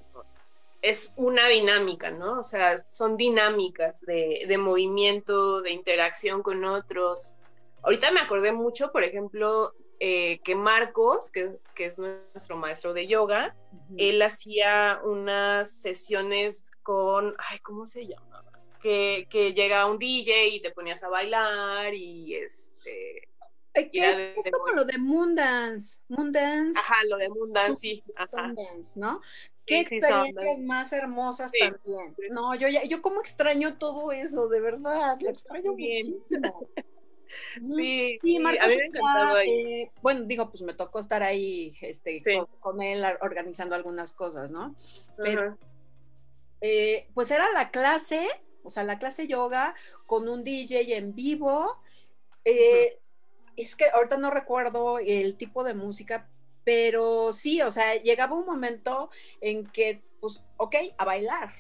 es una dinámica, ¿no? O sea, son dinámicas de, de, movimiento, de interacción con otros. Ahorita me acordé mucho, por ejemplo, eh, que Marcos, que, que, es nuestro maestro de yoga, él hacía unas sesiones con, ay, ¿cómo se llamaba? Que, que llega un DJ y te ponías a bailar y este... ¿Qué es, es como lo de Moondance? Moondance. Ajá, lo de Moondance, sí. Ajá. Moondance, ¿no? Qué experiencias más hermosas también. No, yo ya, yo como extraño todo eso, de verdad, lo extraño muchísimo. [laughs] Sí, sí, Marcos, a mí me encantaba ahí. Eh, bueno, digo, pues me tocó estar ahí este, con, él organizando algunas cosas, ¿no? Pero, eh, pues era la clase, o sea, la clase yoga con un DJ en vivo. Eh, es que ahorita no recuerdo el tipo de música, pero sí, o sea, llegaba un momento en que, pues, ok, a bailar,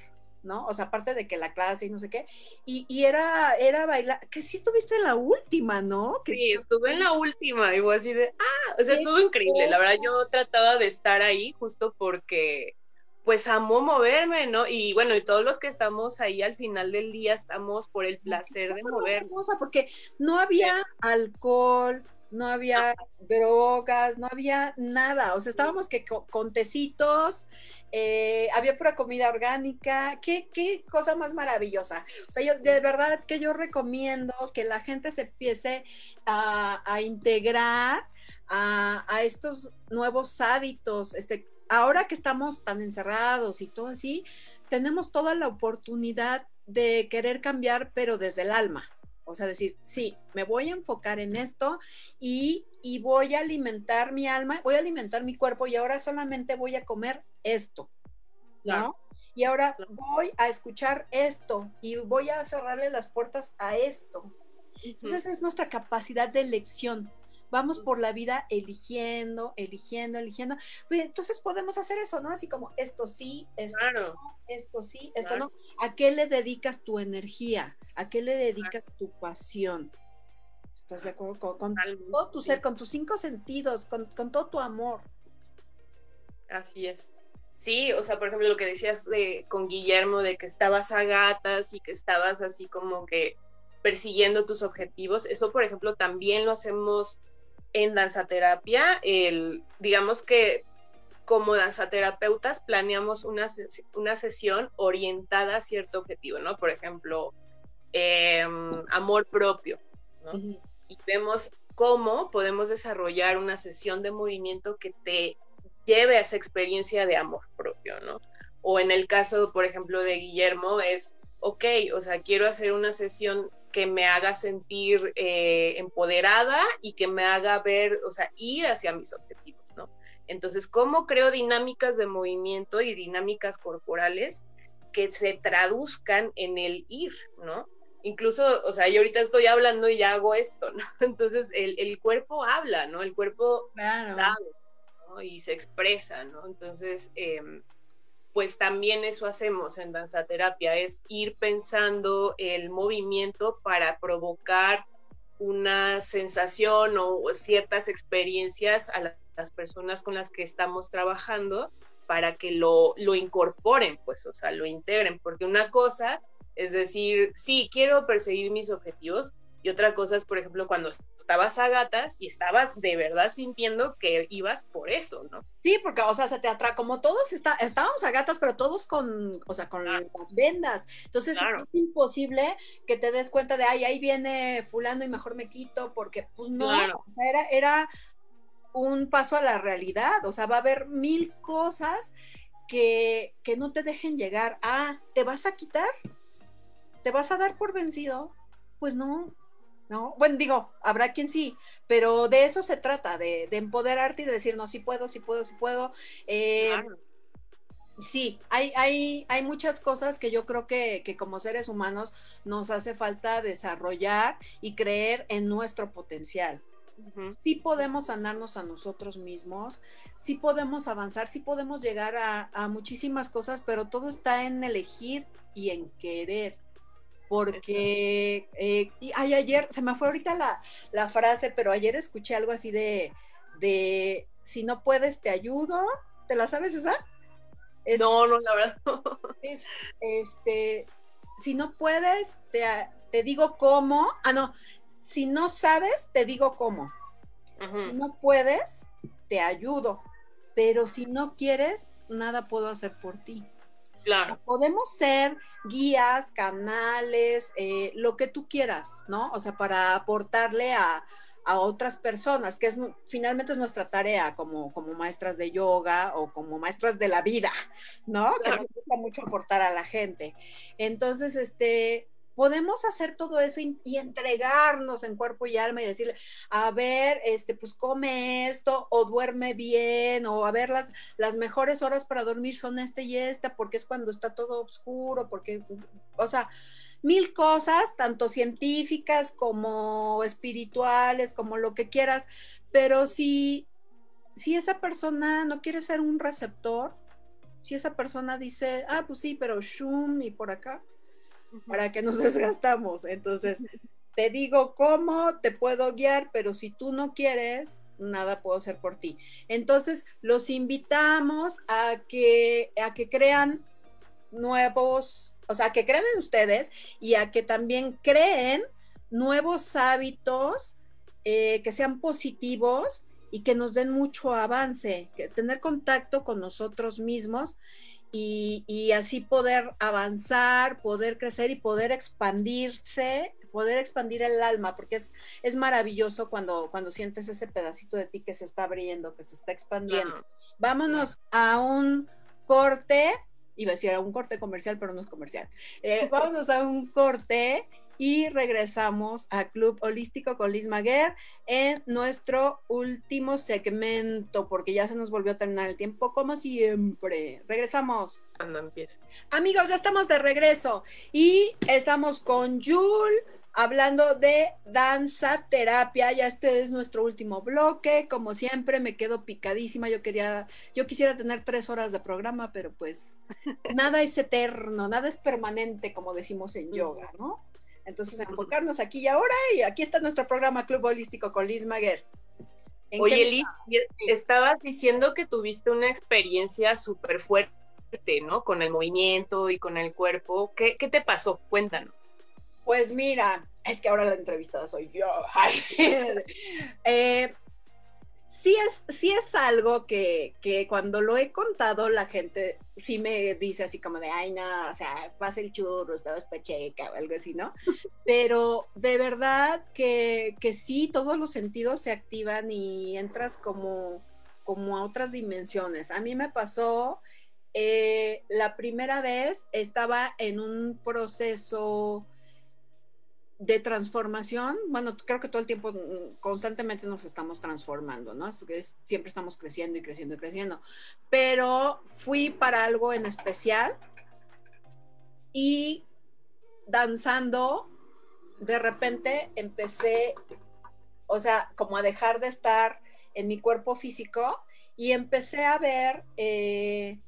¿no? O sea, aparte de que la clase y no sé qué, y, y era, era bailar, que sí estuviste en la última, ¿no? sí, estuve en la última, y vos así de, ah, o sea, estuvo increíble, la verdad yo trataba de estar ahí justo porque, pues, amo moverme, ¿no? Y bueno, y todos los que estamos ahí al final del día estamos por el placer de movernos. Porque no había alcohol, no había drogas, no había nada, o sea, estábamos que con, tecitos, eh, había pura comida orgánica, ¿Qué, qué cosa más maravillosa. O sea, yo de verdad que yo recomiendo que la gente se empiece a, integrar a, a, estos nuevos hábitos, este, ahora que estamos tan encerrados y todo así, tenemos toda la oportunidad de querer cambiar, pero desde el alma. O sea, decir, sí, me voy a enfocar en esto y, voy a alimentar mi alma, voy a alimentar mi cuerpo y ahora solamente voy a comer esto, ¿no? Y ahora voy a escuchar esto y voy a cerrarle las puertas a esto. Entonces es nuestra capacidad de elección vamos por la vida eligiendo, eligiendo, eligiendo. Pues, entonces podemos hacer eso, ¿no? Así como esto sí, esto no, esto sí, esto no. ¿A qué le dedicas tu energía? ¿A qué le dedicas tu pasión? ¿Estás de acuerdo? Con, todo tu ser, con tus cinco sentidos, con, todo tu amor. Así es. Sí, o sea, por ejemplo, lo que decías de, con Guillermo, de que estabas a gatas y que estabas así como que persiguiendo tus objetivos, eso, por ejemplo, también lo hacemos en danzaterapia, el, digamos que como danzaterapeutas planeamos una, una sesión orientada a cierto objetivo, ¿no? Por ejemplo, em, amor propio, ¿no? Y vemos cómo podemos desarrollar una sesión de movimiento que te lleve a esa experiencia de amor propio, ¿no? O en el caso, por ejemplo, de Guillermo, es, ok, o sea, quiero hacer una sesión que me haga sentir eh, empoderada y que me haga ver, o sea, ir hacia mis objetivos, ¿no? Entonces, ¿cómo creo dinámicas de movimiento y dinámicas corporales que se traduzcan en el ir, ¿no? Incluso, o sea, yo ahorita estoy hablando y ya hago esto, ¿no? [laughs] Entonces, el, cuerpo habla, ¿no? El cuerpo sabe, ¿no? Y se expresa, ¿no? Entonces, eh, pues también eso hacemos en danzaterapia, es ir pensando el movimiento para provocar una sensación o ciertas experiencias a las personas con las que estamos trabajando para que lo, lo incorporen, pues, o sea, lo integren, porque una cosa es decir, sí, quiero perseguir mis objetivos, y otra cosa es, por ejemplo, cuando estabas a gatas y estabas de verdad sintiendo que ibas por eso, ¿no? Sí, porque, o sea, se te atrae, como todos está, estábamos a gatas, pero todos con, o sea, con las vendas. Entonces es imposible que te des cuenta de, ay, ahí viene fulano y mejor me quito, porque pues no, o sea, era, era un paso a la realidad, o sea, va a haber mil cosas que, que no te dejen llegar a, ¿te vas a quitar? ¿Te vas a dar por vencido? Pues no, ¿no? Bueno, digo, habrá quien sí, pero de eso se trata, de, empoderarte y de decir, no, sí puedo, sí puedo, sí puedo. Eh, sí, hay, hay, hay muchas cosas que yo creo que, como seres humanos nos hace falta desarrollar y creer en nuestro potencial. Sí podemos sanarnos a nosotros mismos, sí podemos avanzar, sí podemos llegar a, a muchísimas cosas, pero todo está en elegir y en querer porque eh, ay, ayer, se me fue ahorita la, frase, pero ayer escuché algo así de, de, si no puedes, te ayudo. ¿Te la sabes esa? no, no, la verdad. [laughs] Es, este, si no puedes, te, te, digo cómo. Ah, no, si no sabes, te digo cómo. Si no puedes, te ayudo. Pero si no quieres, nada puedo hacer por ti. Claro. Podemos ser guías, canales, eh, lo que tú quieras, ¿no? O sea, para aportarle a, otras personas, que es finalmente es nuestra tarea como, como maestras de yoga o como maestras de la vida, ¿no? Que nos gusta mucho aportar a la gente. Entonces, este, podemos hacer todo eso y, entregarnos en cuerpo y alma y decirle, a ver, este, pues come esto o duerme bien o a ver las, las mejores horas para dormir son esta y esta porque es cuando está todo oscuro, porque, o sea, mil cosas, tanto científicas como espirituales, como lo que quieras, pero si, si esa persona no quiere ser un receptor, si esa persona dice, ah, pues sí, pero shum y por acá, para que nos [laughs] desgastamos. Entonces, te digo cómo te puedo guiar, pero si tú no quieres, nada puedo hacer por ti. Entonces, los invitamos a que, a que crean nuevos, o sea, que crean en ustedes y a que también creen nuevos hábitos eh, que sean positivos y que nos den mucho avance, que tener contacto con nosotros mismos y, así poder avanzar, poder crecer y poder expandirse, poder expandir el alma, porque es, es maravilloso cuando, cuando sientes ese pedacito de ti que se está abriendo, que se está expandiendo. Vámonos a un corte, iba a decir a un corte comercial, pero no es comercial. Eh, vámonos a un corte y regresamos a Club Holístico con Liz Maguer en nuestro último segmento, porque ya se nos volvió a terminar el tiempo, como siempre. Regresamos. Cuando empiece. Amigos, ya estamos de regreso y estamos con Jul hablando de danza terapia. Ya este es nuestro último bloque. Como siempre, me quedo picadísima. Yo quería, yo quisiera tener tres horas de programa, pero pues [laughs] nada es eterno, nada es permanente, como decimos en yoga, ¿no? Entonces, enfocarnos aquí y ahora, y aquí está nuestro programa Club Holístico con Liz Maguer. Oye, Liz, estabas diciendo que tuviste una experiencia súper fuerte, ¿no? Con el movimiento y con el cuerpo. ¿Qué, ¿Qué, te pasó? Cuéntanos. Pues mira, es que ahora la entrevistada soy yo. [laughs] eh, sí es, sí es algo que, cuando lo he contado, la gente sí me dice así como de, ay, no, o sea, pasa el churro, estabas pacheca o algo así, ¿no? [laughs] Pero de verdad que, sí, todos los sentidos se activan y entras como, como a otras dimensiones. A mí me pasó, eh, la primera vez estaba en un proceso de transformación, bueno, creo que todo el tiempo mm, constantemente nos estamos transformando, ¿no? Es, siempre estamos creciendo y creciendo y creciendo, pero fui para algo en especial y danzando, de repente empecé, o sea, como a dejar de estar en mi cuerpo físico y empecé a ver eh,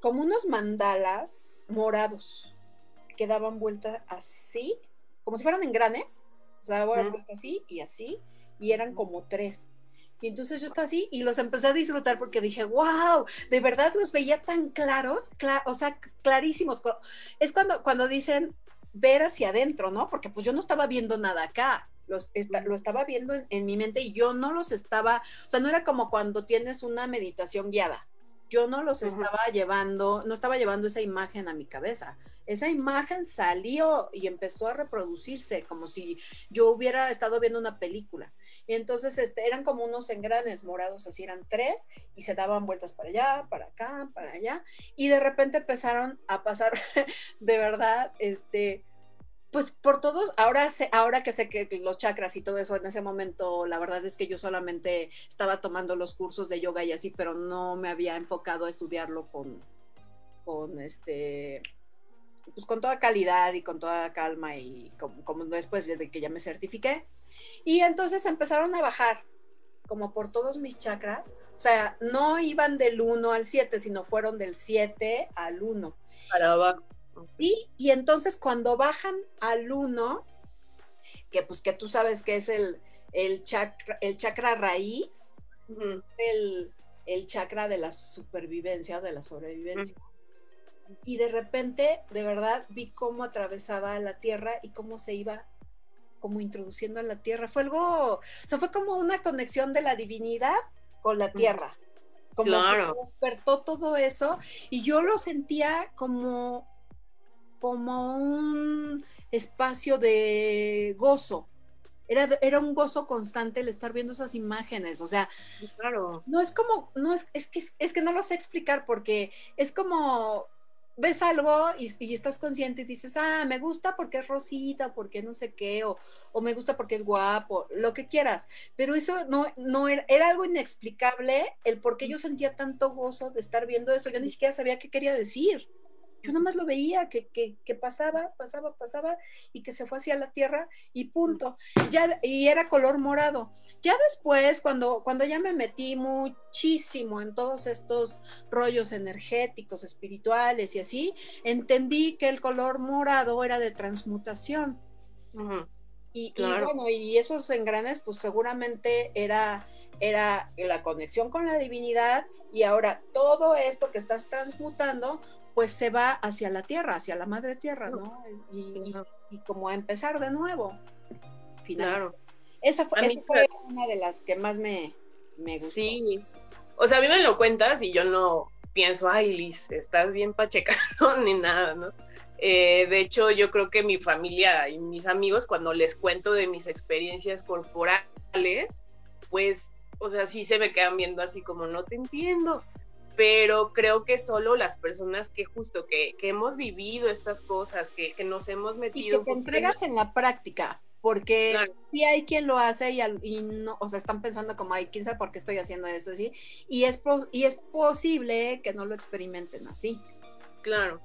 como unos mandalas morados que daban vuelta así como si fueran engranes, o sea, así y así, y eran como tres. Y entonces yo estaba así y los empecé a disfrutar porque dije, wow, de verdad los veía tan claros, o sea, clarísimos. Es cuando, cuando dicen, ver hacia adentro, ¿no? Porque pues yo no estaba viendo nada acá, los, lo estaba viendo en, mi mente y yo no los estaba, o sea, no era como cuando tienes una meditación guiada. Yo no los estaba llevando, no estaba llevando esa imagen a mi cabeza. Esa imagen salió y empezó a reproducirse como si yo hubiera estado viendo una película. Entonces este, eran como unos engranes morados, así eran tres, y se daban vueltas para allá, para acá, para allá, y de repente empezaron a pasar [laughs] de verdad, este, pues por todos, ahora, sé, ahora que sé que los chakras y todo eso, en ese momento, la verdad es que yo solamente estaba tomando los cursos de yoga y así, pero no me había enfocado a estudiarlo con, con este, pues con toda calidad y con toda calma y como, después de que ya me certifiqué. Y entonces empezaron a bajar como por todos mis chakras, o sea, no iban del 1 al 7, sino fueron del 7 al 1. Para abajo. Y, y entonces cuando bajan al 1, que pues que tú sabes que es el, el, chakra, el chakra raíz, el, el, chakra de la supervivencia o de la sobrevivencia. Y de repente, de verdad, vi cómo atravesaba la tierra y cómo se iba como introduciendo a la tierra. Fue algo, o sea, fue como una conexión de la divinidad con la tierra. Como claro. despertó todo eso y yo lo sentía como como un espacio de gozo. Era, era un gozo constante el estar viendo esas imágenes, o sea, claro. no es como, no es, es que, es que no lo sé explicar porque es como, ves algo y, estás consciente y dices, ah, me gusta porque es rosita, porque no sé qué, o, o, me gusta porque es guapo, lo que quieras. Pero eso no, no era, era, algo inexplicable el por qué yo sentía tanto gozo de estar viendo eso. Yo ni siquiera sabía qué quería decir. Yo nada más lo veía, que, que, pasaba, pasaba, pasaba y que se fue hacia la tierra y punto. Ya, y era color morado. Ya después, cuando, cuando ya me metí muchísimo en todos estos rollos energéticos, espirituales y así, entendí que el color morado era de transmutación. y, y, bueno, y esos engranes, pues seguramente era, era la conexión con la divinidad y ahora todo esto que estás transmutando, pues se va hacia la tierra, hacia la madre tierra, ¿no? Y, como a empezar de nuevo. Claro. Esa fue, fue una de las que más me, me gustó. Sí. O sea, a mí me lo cuentas y yo no pienso, ay, Liz, estás bien pacheca, [laughs] Ni nada, ¿no? Eh, de hecho, yo creo que mi familia y mis amigos, cuando les cuento de mis experiencias corporales, pues, o sea, sí se me quedan viendo así como, no te entiendo pero creo que solo las personas que justo que, hemos vivido estas cosas, que, nos hemos metido... Y que te entregas en la práctica, porque sí hay quien lo hace y, no, o sea, están pensando como, ay, quién sabe por qué estoy haciendo esto así, y es, y es posible que no lo experimenten así. Claro,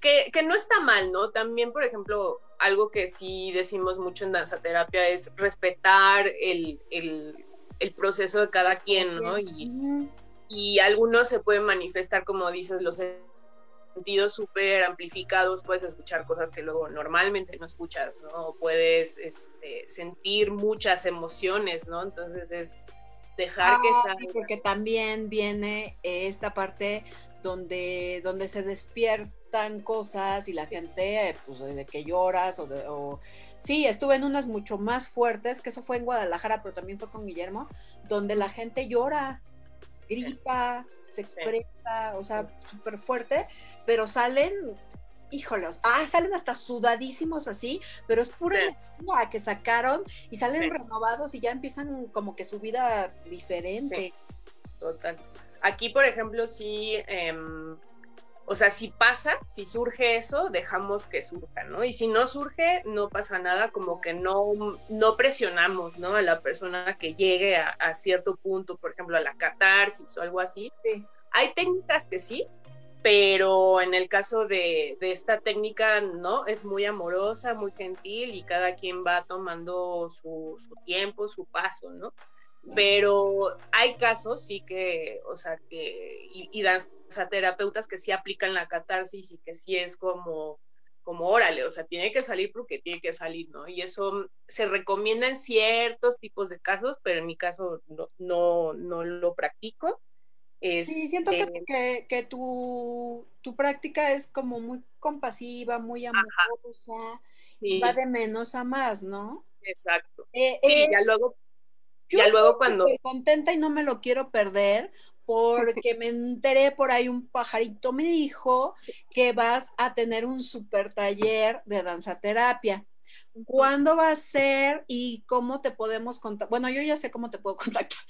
que, que no está mal, ¿no? También, por ejemplo, algo que sí decimos mucho en danzaterapia es respetar el, el, el proceso de cada quien, ¿no? Y, y algunos se pueden manifestar, como dices, los sentidos súper amplificados, puedes escuchar cosas que luego normalmente no escuchas, ¿no? puedes este, sentir muchas emociones, ¿no? Entonces es dejar que salga. Porque también viene esta parte donde, donde se despiertan cosas y la gente, pues, de que lloras o, de, o Sí, estuve en unas mucho más fuertes, que eso fue en Guadalajara, pero también fue con Guillermo, donde la gente llora grita, se expresa, o sea, súper fuerte, pero salen, híjolos, ah, salen hasta sudadísimos así, pero es pura energía que sacaron y salen renovados y ya empiezan como que su vida diferente. Total. Aquí, por ejemplo, sí, em, o sea, si pasa, si surge eso, dejamos que surja, ¿no? Y si no surge, no pasa nada, como que no, no presionamos, ¿no? A la persona que llegue a, cierto punto, por ejemplo, a la catarsis o algo así. Hay técnicas que sí, pero en el caso de, esta técnica, ¿no? Es muy amorosa, muy gentil y cada quien va tomando su, tiempo, su paso, ¿no? Pero hay casos, sí que, o sea, que, y, y dan sea, terapeutas que sí aplican la catarsis y que sí es como, como órale, o sea, tiene que salir porque tiene que salir, ¿no? Y eso se recomienda en ciertos tipos de casos, pero en mi caso no, no, lo practico. sí, siento que, este que, tu, práctica es como muy compasiva, muy amorosa, va de menos a más, ¿no? Exacto. Eh, sí, eh, ya luego, ya luego cuando... contenta y no me lo quiero perder porque me enteré por ahí un pajarito me dijo que vas a tener un super taller de danzaterapia. ¿Cuándo va a ser y cómo te podemos contactar? Bueno, yo ya sé cómo te puedo [laughs] contactar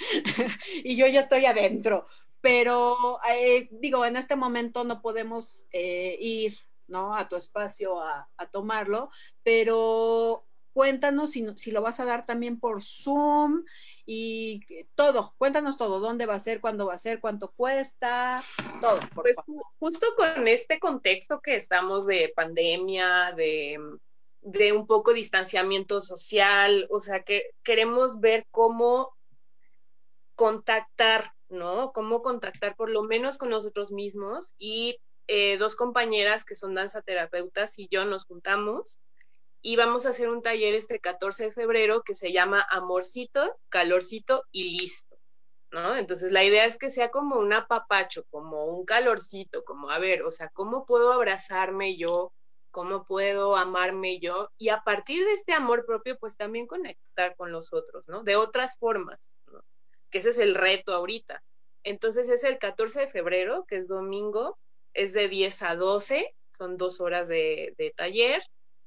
y yo ya estoy adentro, pero eh, digo, en este momento no podemos eh, ir ¿no? a tu espacio a, tomarlo, pero cuéntanos si, si, lo vas a dar también por Zoom y todo, cuéntanos todo, dónde va a ser, cuándo va a ser, cuánto cuesta, todo. pues justo con este contexto que estamos de pandemia, de de un poco distanciamiento social, o sea, que queremos ver cómo contactar, ¿no? Cómo contactar por lo menos con nosotros mismos y eh, dos compañeras que son danzaterapeutas y yo nos juntamos y vamos a hacer un taller este 14 de febrero que se llama Amorcito, Calorcito y Listo, ¿no? Entonces la idea es que sea como un apapacho, como un calorcito, como, a ver, o sea, ¿cómo puedo abrazarme yo? cómo puedo amarme yo y a partir de este amor propio, pues también conectar con los otros, ¿no? De otras formas, ¿no? Que ese es el reto ahorita. Entonces es el 14 de febrero, que es domingo, es de 10 a 12, son dos horas de, taller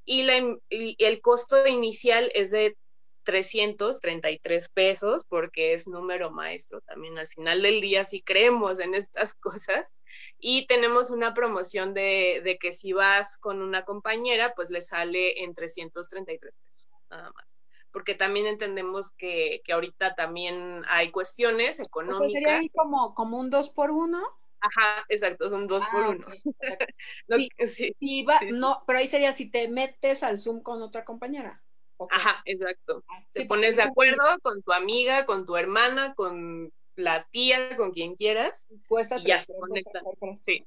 y, la, y el costo inicial es de 333 pesos porque es número maestro también al final del día si creemos en estas [laughs] cosas y tenemos una promoción de, de, que si vas con una compañera pues le sale en 333 pesos nada más porque también entendemos que, que ahorita también hay cuestiones económicas. ¿Sería ahí como, como un dos por uno? Ajá, exacto, son dos por ah, uno. [laughs] sí, va, No, pero ahí sería si te metes al Zoom con otra compañera. Ajá, exacto. Ah, Te pones de acuerdo con tu amiga, con tu hermana, con la tía, con quien quieras. Cuesta y ya se conectan. Sí.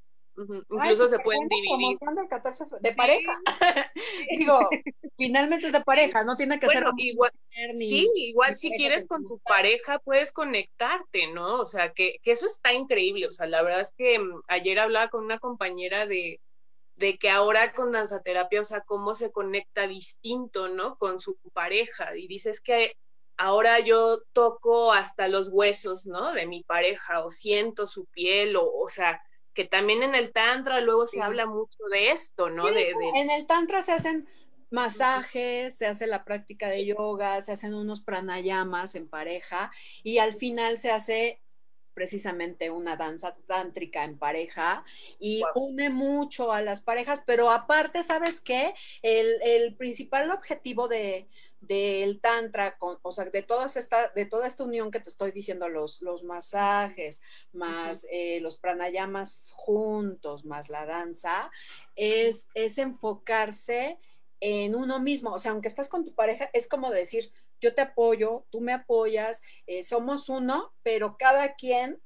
Incluso se pueden dividir. de pareja. [laughs] [laughs] Digo, finalmente es de pareja, no tiene que ser igual. Sí, igual si quieres con tu pareja puedes conectarte, ¿no? O sea, que, que eso está increíble. O sea, la verdad es que mm, ayer hablaba con una compañera de, de que ahora con danzaterapia, o sea, cómo se conecta distinto, ¿no? Con su pareja. Y dices que ahora yo toco hasta los huesos, ¿no? De mi pareja, o siento su piel, o, o sea, que también en el tantra luego se habla mucho de esto, ¿no? De, En el tantra se hacen masajes, se hace la práctica de yoga, se hacen unos pranayamas en pareja y al final se hace precisamente una danza tántrica en pareja y une mucho a las parejas, pero aparte, ¿sabes qué? El, principal objetivo de, del tantra, o sea, de, todas esta, de toda esta unión que te estoy diciendo, los, los masajes, más eh, los pranayamas juntos, más la danza, es, es enfocarse en uno mismo, o sea, aunque estás con tu pareja, es como decir, yo te apoyo, tú me apoyas, eh, somos uno, pero cada quien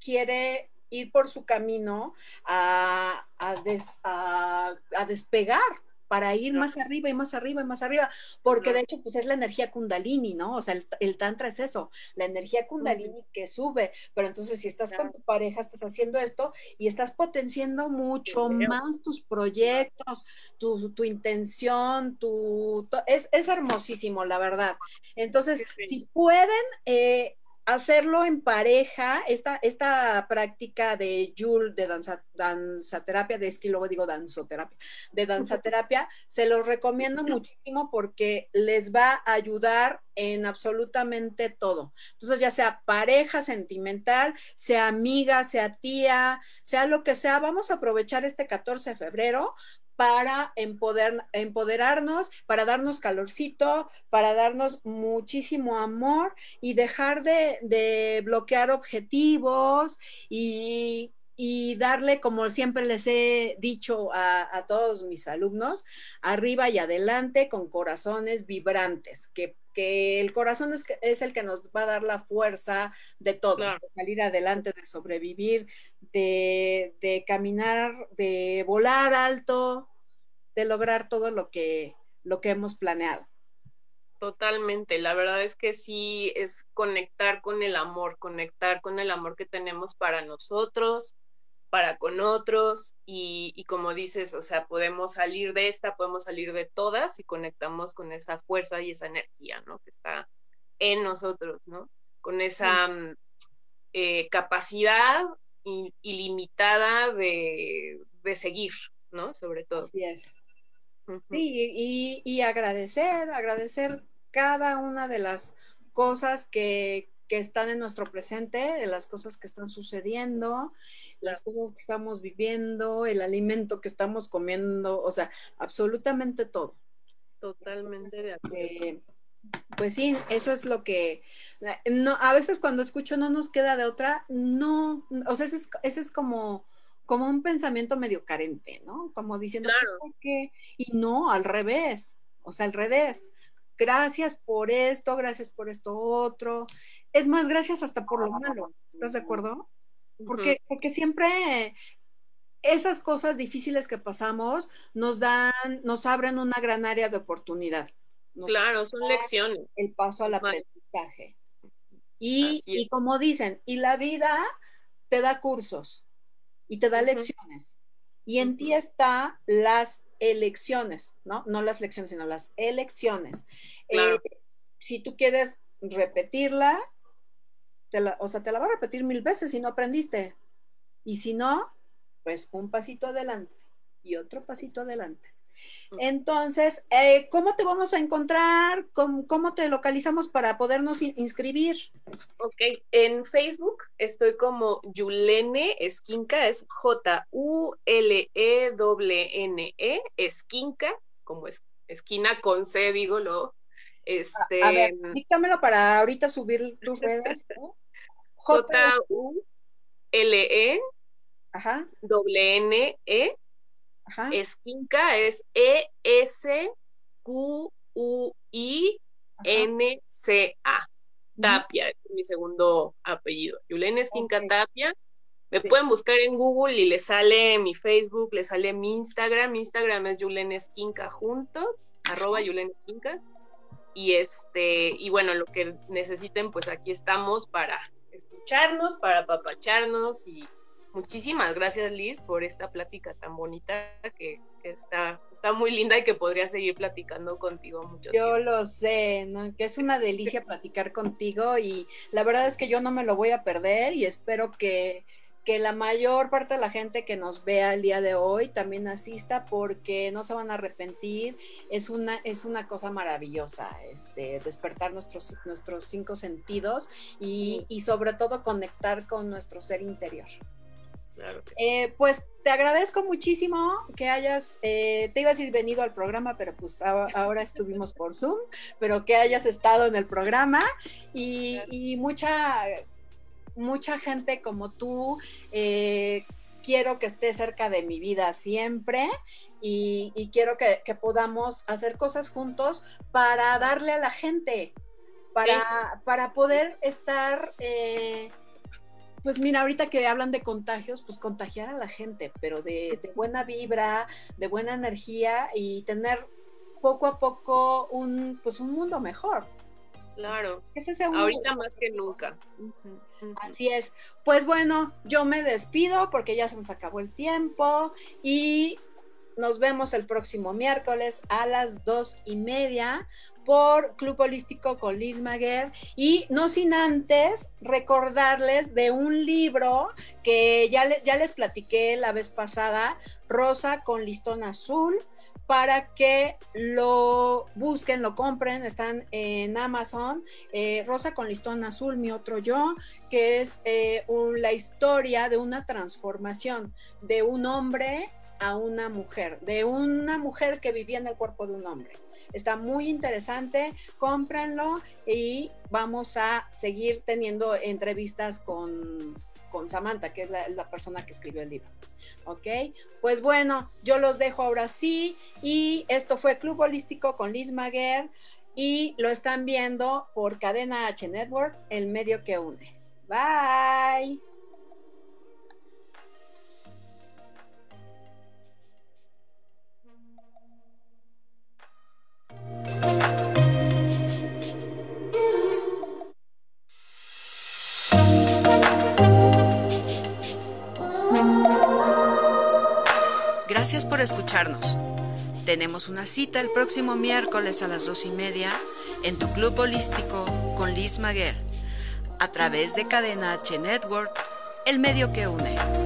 quiere ir por su camino a, a despegar, para ir más arriba y más arriba y más arriba, porque de hecho pues es la energía kundalini, ¿no? O sea, el, tantra es eso, la energía kundalini que sube, pero entonces si estás con tu pareja, estás haciendo esto y estás potenciando mucho más tus proyectos, tu, tu intención, tu... es, es, hermosísimo, la verdad. Entonces, si pueden... Eh, hacerlo en pareja, esta, esta práctica de Yul, de danza, danzaterapia, de es que luego digo danzoterapia, de danzaterapia, se los recomiendo muchísimo porque les va a ayudar en absolutamente todo. Entonces, ya sea pareja sentimental, sea amiga, sea tía, sea lo que sea, vamos a aprovechar este 14 de febrero para empoder, empoderarnos, para darnos calorcito, para darnos muchísimo amor y dejar de, bloquear objetivos y, darle, como siempre les he dicho a, todos mis alumnos, arriba y adelante con corazones vibrantes, que, el corazón es, es, el que nos va a dar la fuerza de todo, de salir adelante, de sobrevivir, de, caminar, de volar alto, de lograr todo lo que, lo que hemos planeado. Totalmente, la verdad es que sí es conectar con el amor, conectar con el amor que tenemos para nosotros, para con otros y, y, como dices, o sea, podemos salir de esta, podemos salir de todas y conectamos con esa fuerza y esa energía, ¿no? Que está en nosotros, ¿no? Con esa mm, eh, capacidad ilimitada de, de, seguir, ¿no? Sobre todo. Así es. Sí, y, y agradecer, agradecer cada una de las cosas que, que están en nuestro presente, de las cosas que están sucediendo, las cosas que estamos viviendo, el alimento que estamos comiendo, o sea, absolutamente todo. Totalmente de acuerdo. Este, pues sí, eso es lo que no, a veces cuando escucho no nos queda de otra, no, o sea, ese es, ese es como, como un pensamiento medio carente, ¿no? Como diciendo que, y no, al revés, o sea, al revés. Gracias por esto, gracias por esto otro. Es más, gracias hasta por lo malo. ¿Estás de acuerdo? Porque, porque siempre esas cosas difíciles que pasamos nos dan, nos abren una gran área de oportunidad. claro, son lecciones. El paso al aprendizaje. Y, y, como dicen, y la vida te da cursos y te da lecciones. Y en ti está las elecciones, ¿no? No las lecciones, sino las elecciones. Eh, si tú quieres repetirla, o sea, te la va a repetir mil veces si no aprendiste. Y si no, pues un pasito adelante y otro pasito adelante. Entonces, eh, ¿cómo te vamos a encontrar? ¿Cómo, te localizamos para podernos inscribir? Ok, en Facebook estoy como Yulene Esquinca, es J-U-L-E-N-E, -E, Esquinca, como es, esquina con C, digo lo. Este, a, ver, díctamelo para ahorita subir tus redes. J-U-L-E, W-N-E, Esquinca es E-S-Q-U-I-N-C-A. Tapia, es mi segundo apellido. Yulene Esquinca Tapia. Me pueden buscar en Google y le sale mi Facebook, le sale mi Instagram. Mi Instagram es Yulene Esquinca juntos, arroba Yulene Esquinca. Y este, y bueno, lo que necesiten, pues aquí estamos para escucharnos, para apapacharnos y Muchísimas gracias Liz por esta plática tan bonita que, está, está muy linda y que podría seguir platicando contigo mucho Yo lo sé, que es una delicia [laughs] platicar contigo y la verdad es que yo no me lo voy a perder y espero que, que la mayor parte de la gente que nos vea el día de hoy también asista porque no se van a arrepentir. Es una, es una cosa maravillosa, este, despertar nuestros, nuestros cinco sentidos y, y sobre todo conectar con nuestro ser interior. Eh, pues te agradezco muchísimo que hayas, eh, te ibas a ir venido al programa, pero pues ahora, estuvimos por Zoom, pero que hayas estado en el programa. Y, mucha, mucha gente como tú, eh, quiero que esté cerca de mi vida siempre y, quiero que, podamos hacer cosas juntos para darle a la gente, para, para poder estar pues mira, ahorita que hablan de contagios, pues contagiar a la gente, pero de, buena vibra, de buena energía y tener poco a poco un, pues un mundo mejor. Claro. ahorita más que nunca. Así es. Pues bueno, yo me despido porque ya se nos acabó el tiempo y nos vemos el próximo miércoles a las dos y media por Club Holístico con Liz Maguer. Y no sin antes recordarles de un libro que ya, ya les platiqué la vez pasada, Rosa con listón azul, para que lo busquen, lo compren, están en Amazon, eh, Rosa con listón azul, mi otro yo, que es eh, la historia de una transformación de un hombre a una mujer, de una mujer que vivía en el cuerpo de un hombre. Está muy interesante, cómprenlo y vamos a seguir teniendo entrevistas con, Samantha, que es la, la, persona que escribió el libro. ¿Ok? Pues bueno, yo los dejo ahora sí y esto fue Club Holístico con Liz Maguer y lo están viendo por Cadena H Network, el medio que une. Bye. Gracias por escucharnos. Tenemos una cita el próximo miércoles a las dos y media en tu club holístico con Liz Maguer a través de Cadena H Network, el medio que une.